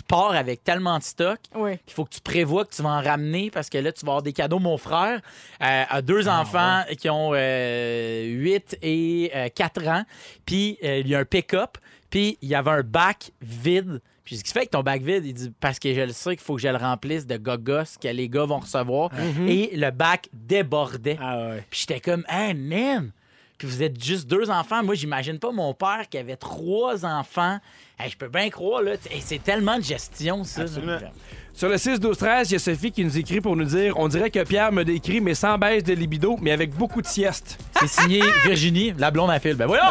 tu pars avec tellement de stock Oui. qu'il faut que tu prévois que tu vas en ramener parce que là, tu vas avoir des cadeaux. Mon frère euh, a deux Ah, enfants qui ont euh, 8 et euh, 4 ans. Puis euh, il y a un pick-up. Puis il y avait un bac vide. Puis ce qui fait que ton bac vide, il dit parce que je le sais qu'il faut que je le remplisse de gogos que les gars vont recevoir. Et le bac débordait. Ah ouais. Puis j'étais comme, hey man! Puis vous êtes juste deux enfants. Moi, j'imagine pas mon père qui avait trois enfants. Je peux bien croire, là. C'est tellement de gestion, ça. Sur le 6 12 13 il y a Sophie qui nous écrit pour nous dire on dirait que Pierre me décrit mais sans baisse de libido mais avec beaucoup de sieste. C'est signé Virginie, la blonde à fil. Ben voyons!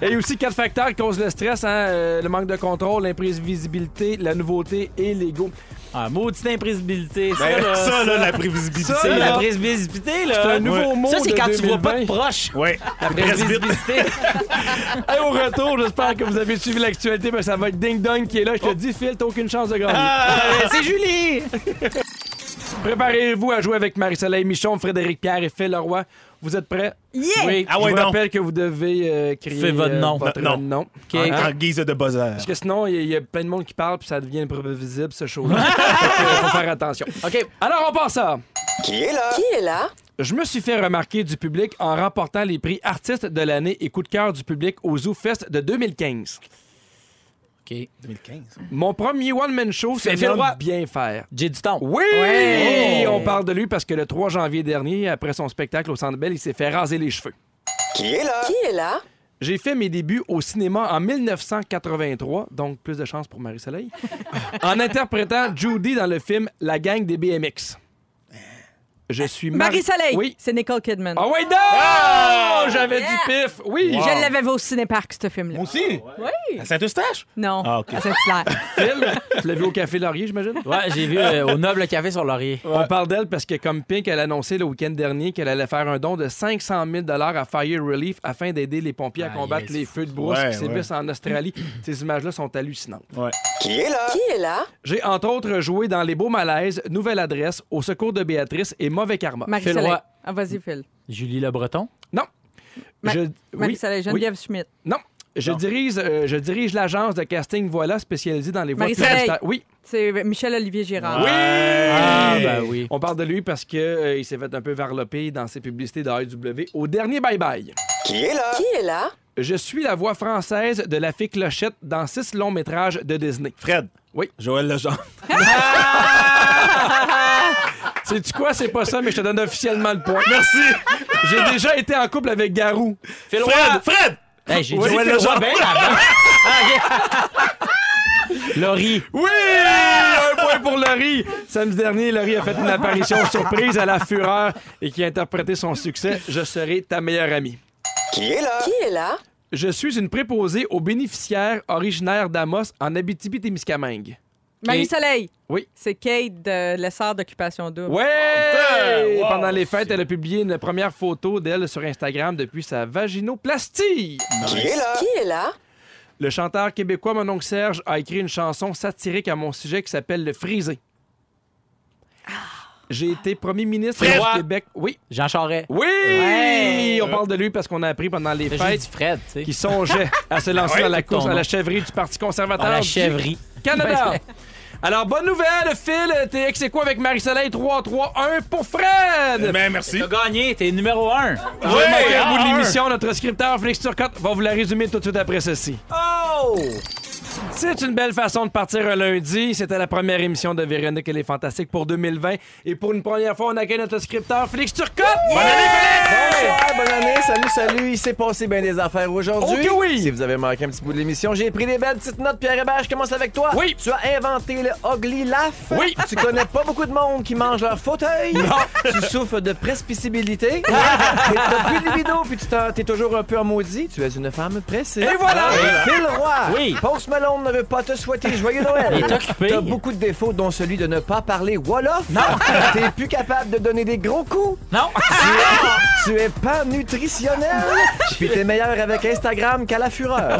Il y a aussi quatre facteurs qui causent le stress hein, euh, le manque de contrôle, l'imprévisibilité, la nouveauté et l'ego. Ah, maudite imprévisibilité. Ça, Ben, là, ça, là, la prévisibilité. Ça, c'est là, la prévisibilité, là. C'est un nouveau Ouais. mot Ça, c'est de quand tu vois pas de 2020. proche. Ouais. La prévisibilité. Hey, au retour, j'espère que vous avez suivi l'actualité, mais ça va être Ding Dong qui est là. Je te dis, Phil, t'as aucune chance de gagner. Euh, c'est Julie! Préparez-vous à jouer avec Marie-Soleil Michon, Frédéric Pierre et Phil Leroy. Vous êtes prêts? Yeah! Oui. Ah Je vous rappelle que vous devez euh, crier Fais votre euh, nom. votre Non, nom. OK. En, en guise de buzzer. Parce que sinon, il y, a- il y a plein de monde qui parle puis ça devient imprévisible, ce show-là. Il faut faire attention. OK. Alors, on passe à... Qui est là? Je me suis fait remarquer du public en remportant les prix Artistes de l'année et Coup de cœur du public au Zoo Fest de 2015. OK. 2015. Mon premier one-man show, C'est Phil Roy. bien faire. J'ai du temps. Oui! Ouais. On parle de lui parce que le 3 janvier dernier, après son spectacle au Centre Bell, il s'est fait raser les cheveux. Qui est là? J'ai fait mes débuts au cinéma en 1983, donc plus de chance pour Marie-Soleil, en interprétant Judy dans le film La gang des BMX. Je suis Marie- Marie-Soleil, Oui. c'est Nicole Kidman. Ah ouais, non! J'avais Yeah! du pif. Oui! Je l'avais vu au cinéparc, ce film-là. Moi aussi? Oui. À Saint-Eustache? Non. Ah, OK. à Saint-Hilaire. Phil, tu l'as vu au Café Laurier, j'imagine? Ouais, j'ai vu euh, au Noble Café sur Laurier. On parle d'elle parce que, comme Pink, elle a annoncé le week-end dernier qu'elle allait faire un don de 500 000 à Fire Relief afin d'aider les pompiers à Ah, combattre yes. les feux de brousse Ouais, qui sévissent en Australie. Ces images-là sont hallucinantes. Ouais. Qui est là? J'ai entre autres joué dans Les Beaux Malaises, Nouvelle Adresse, Au Secours de Béatrice et Mauvais Karma. Roy. Ah, vas-y, Phil. Julie Le Breton? Non. Ma- Je... oui, Marie-Soleil, oui. Geneviève Schmidt. Non. Je Non. dirige, euh, je dirige l'agence de casting Voilà spécialisée dans les voix. Oui. C'est Michel-Olivier Girard. Oui! Ah, ben oui. On parle de lui parce que euh, il s'est fait un peu varloper dans ses publicités de AEW au dernier Bye Bye. Qui est là? Je suis la voix française de la fée Clochette dans six longs métrages de Disney. Fred. Oui. Joël Legendre. Sais-tu quoi? C'est pas ça, mais je te donne officiellement le point. Merci. J'ai déjà été en couple avec Garou. Roy. Fred. Fred. Hey, j'ai Oui, dit bien avant. Ah, ok. Laurie. Oui! Un point pour Laurie. Samedi dernier, Laurie a fait une apparition surprise à la Fureur et qui a interprété son succès « Je serai ta meilleure amie Qui est là? Je suis une préposée aux bénéficiaires originaires d'Amos en Abitibi-Témiscamingue. Marie-Soleil. Oui. C'est Kate de l'essor d'occupation double. Ouais! wow! Pendant les fêtes, elle a publié une première photo d'elle sur Instagram depuis sa vaginoplastie. Qui est là? Qui est là? Le chanteur québécois Mon oncle Serge a écrit une chanson satirique à mon sujet qui s'appelle Le Frisé. J'ai été premier ministre Fred. du Québec. Oui. Jean Charest. Oui! Ouais. On parle de lui parce qu'on a appris pendant les J'ai fêtes Fred, tu sais. qu'il songeait à se lancer dans la course à la chèvrerie du Parti conservateur Ah, la chèvrerie. Canada. Alors, bonne nouvelle, Phil. T'es ex quoi avec Marie-Soleil 3-3-1 pour Fred? Ben, merci. T'as gagné, t'es numéro un. Vous avez manqué un ah, bout de l'émission. Notre scripteur Félix Turcotte va vous la résumer tout de suite après ceci. Oh! C'est une belle façon de partir un lundi. C'était la première émission de Véronique et les Fantastiques pour 2020. Et pour une première fois, on accueille notre scripteur Félix Turcotte. Bonne année, Félix! Bonsoir, bonne année, salut, salut. Il s'est passé bien des affaires aujourd'hui. Oh oui! Si vous avez manqué un petit bout de l'émission, j'ai pris des belles petites notes. Pierre Hébert, je commence avec toi. Oui. Tu as inventé le Ugly Laugh. Oui. Tu connais pas beaucoup de monde qui mange leur fauteuil. Tu souffres de prespiscibilité. T'as plus de libido, puis tu t'es toujours un peu en maudit. Tu es une femme pressée. Et voilà! Phil Roy. Oui. Post Malone ne veut pas te souhaiter joyeux Noël. Il est occupé. T'as beaucoup de défauts, dont celui de ne pas parler Wolof. Non. T'es plus capable de donner des gros coups. Non! Tu es pas nutritionnel. Puis t'es meilleur avec Instagram qu'à la fureur.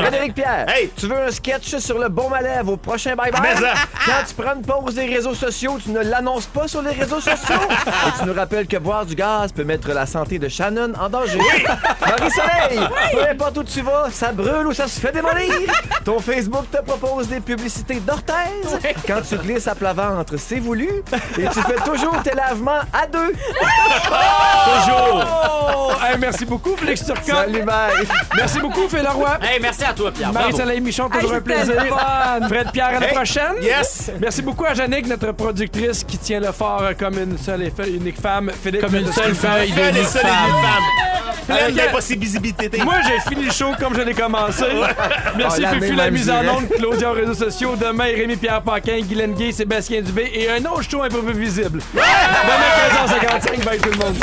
Frédéric Pierre, Hey. tu veux un sketch sur le bon malève au prochain Bye Bye? Mais ça. Quand tu prends une pause des réseaux sociaux, tu ne l'annonces pas sur les réseaux sociaux. Et tu nous rappelles que boire du gaz peut mettre la santé de Shannon en danger. Marie-Soleil, peu importe où tu vas, ça brûle ou ça se fait démolir. Ton Facebook te propose des publicités d'orthèse. Quand tu glisses à plat ventre, c'est voulu. Et tu fais toujours tes lavements à deux. Toujours! Hey, merci beaucoup, Félix Turcotte. Salut, bye. Merci beaucoup, Phil Leroy. Hey, merci à toi, Pierre. Marie-Soleil Michon, toujours Hey, un plaisir. Fred Pierre, à la Hey, prochaine. yes. Merci beaucoup à Jannick, notre productrice, qui tient le fort comme une seule et unique femme. Philippe, Comme une seule feuille de seules femme. Pleine Avec- d'impossibilité. Moi, j'ai fini le show comme je l'ai commencé. Merci, Oh, la Fufu, la mise en onde, Claudia aux réseaux sociaux. Demain, Rémi-Pierre Paquin, Guylaine Gay, Sébastien Dubé et un autre show un peu plus visible. Demain, 15h55. Bye tout le monde.